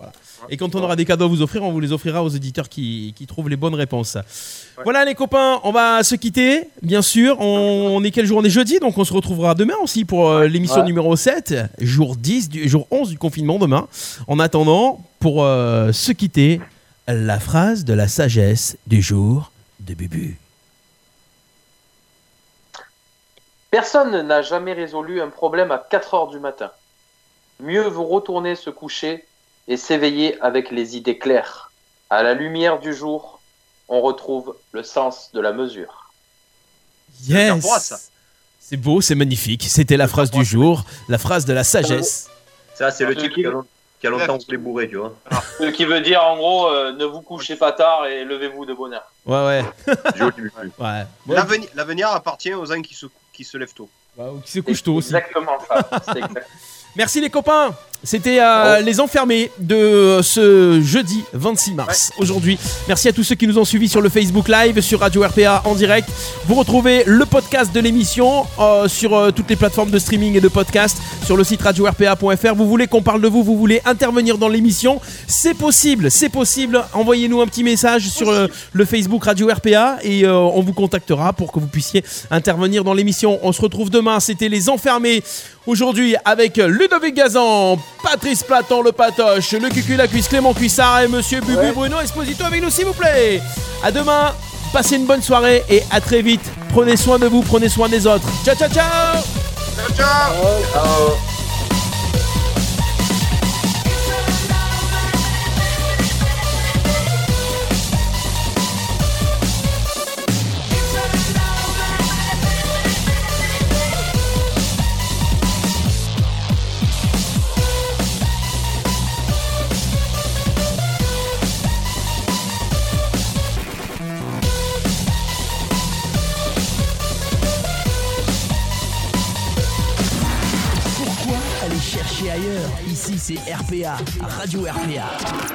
Et quand on aura des cadeaux à vous offrir, on vous les offrira aux auditeurs qui, qui trouvent les bonnes réponses. Voilà les copains, on va se quitter, bien sûr. On, on est quel jour On est jeudi, donc on se retrouvera demain aussi pour euh, l'émission Ouais. numéro 7, jour 10, du, jour 11 du confinement demain. En attendant, pour euh, se quitter, la phrase de la sagesse du jour de Bubu. Personne n'a jamais résolu un problème à 4 heures du matin. Mieux vaut retourner se coucher et s'éveiller avec les idées claires. À la lumière du jour, on retrouve le sens de la mesure. Yes. C'est beau, c'est magnifique. C'était la phrase du jour, la phrase de la sagesse. Ça, c'est le type qui- qui a, long- qui a longtemps voulu bourrer, tu vois. Ce qui veut dire en gros, euh, ne vous couchez pas tard et levez-vous de bonne heure. Ouais, ouais. Ouais. L'avenir l'avenir appartient aux gens qui se, qui se lèvent tôt. Ou qui se couche tôt aussi. Exactement ça. C'est exact. Merci les copains. C'était euh, les enfermés de ce jeudi 26 mars aujourd'hui. Merci à tous ceux qui nous ont suivis sur le Facebook Live, sur Radio RPA en direct. Vous retrouvez le podcast de l'émission euh, sur euh, toutes les plateformes de streaming et de podcast sur le site radio-rpa.fr. Vous voulez qu'on parle de vous, vous voulez intervenir dans l'émission, c'est possible, c'est possible. Envoyez-nous un petit message sur euh, le Facebook Radio RPA et on vous contactera pour que vous puissiez intervenir dans l'émission. On se retrouve demain. C'était les enfermés aujourd'hui avec Ludovic Gazan, Patrice Platon, le Patoche, le Cucu, la cuisse, Clément Cuissard et Monsieur Bubu Bruno Esposito avec nous, s'il vous plaît. À demain. Passez une bonne soirée et à très vite. Prenez soin de vous, prenez soin des autres. Ciao, ciao, ciao. Ciao, ciao. Ciao. RPA, Radio RPA.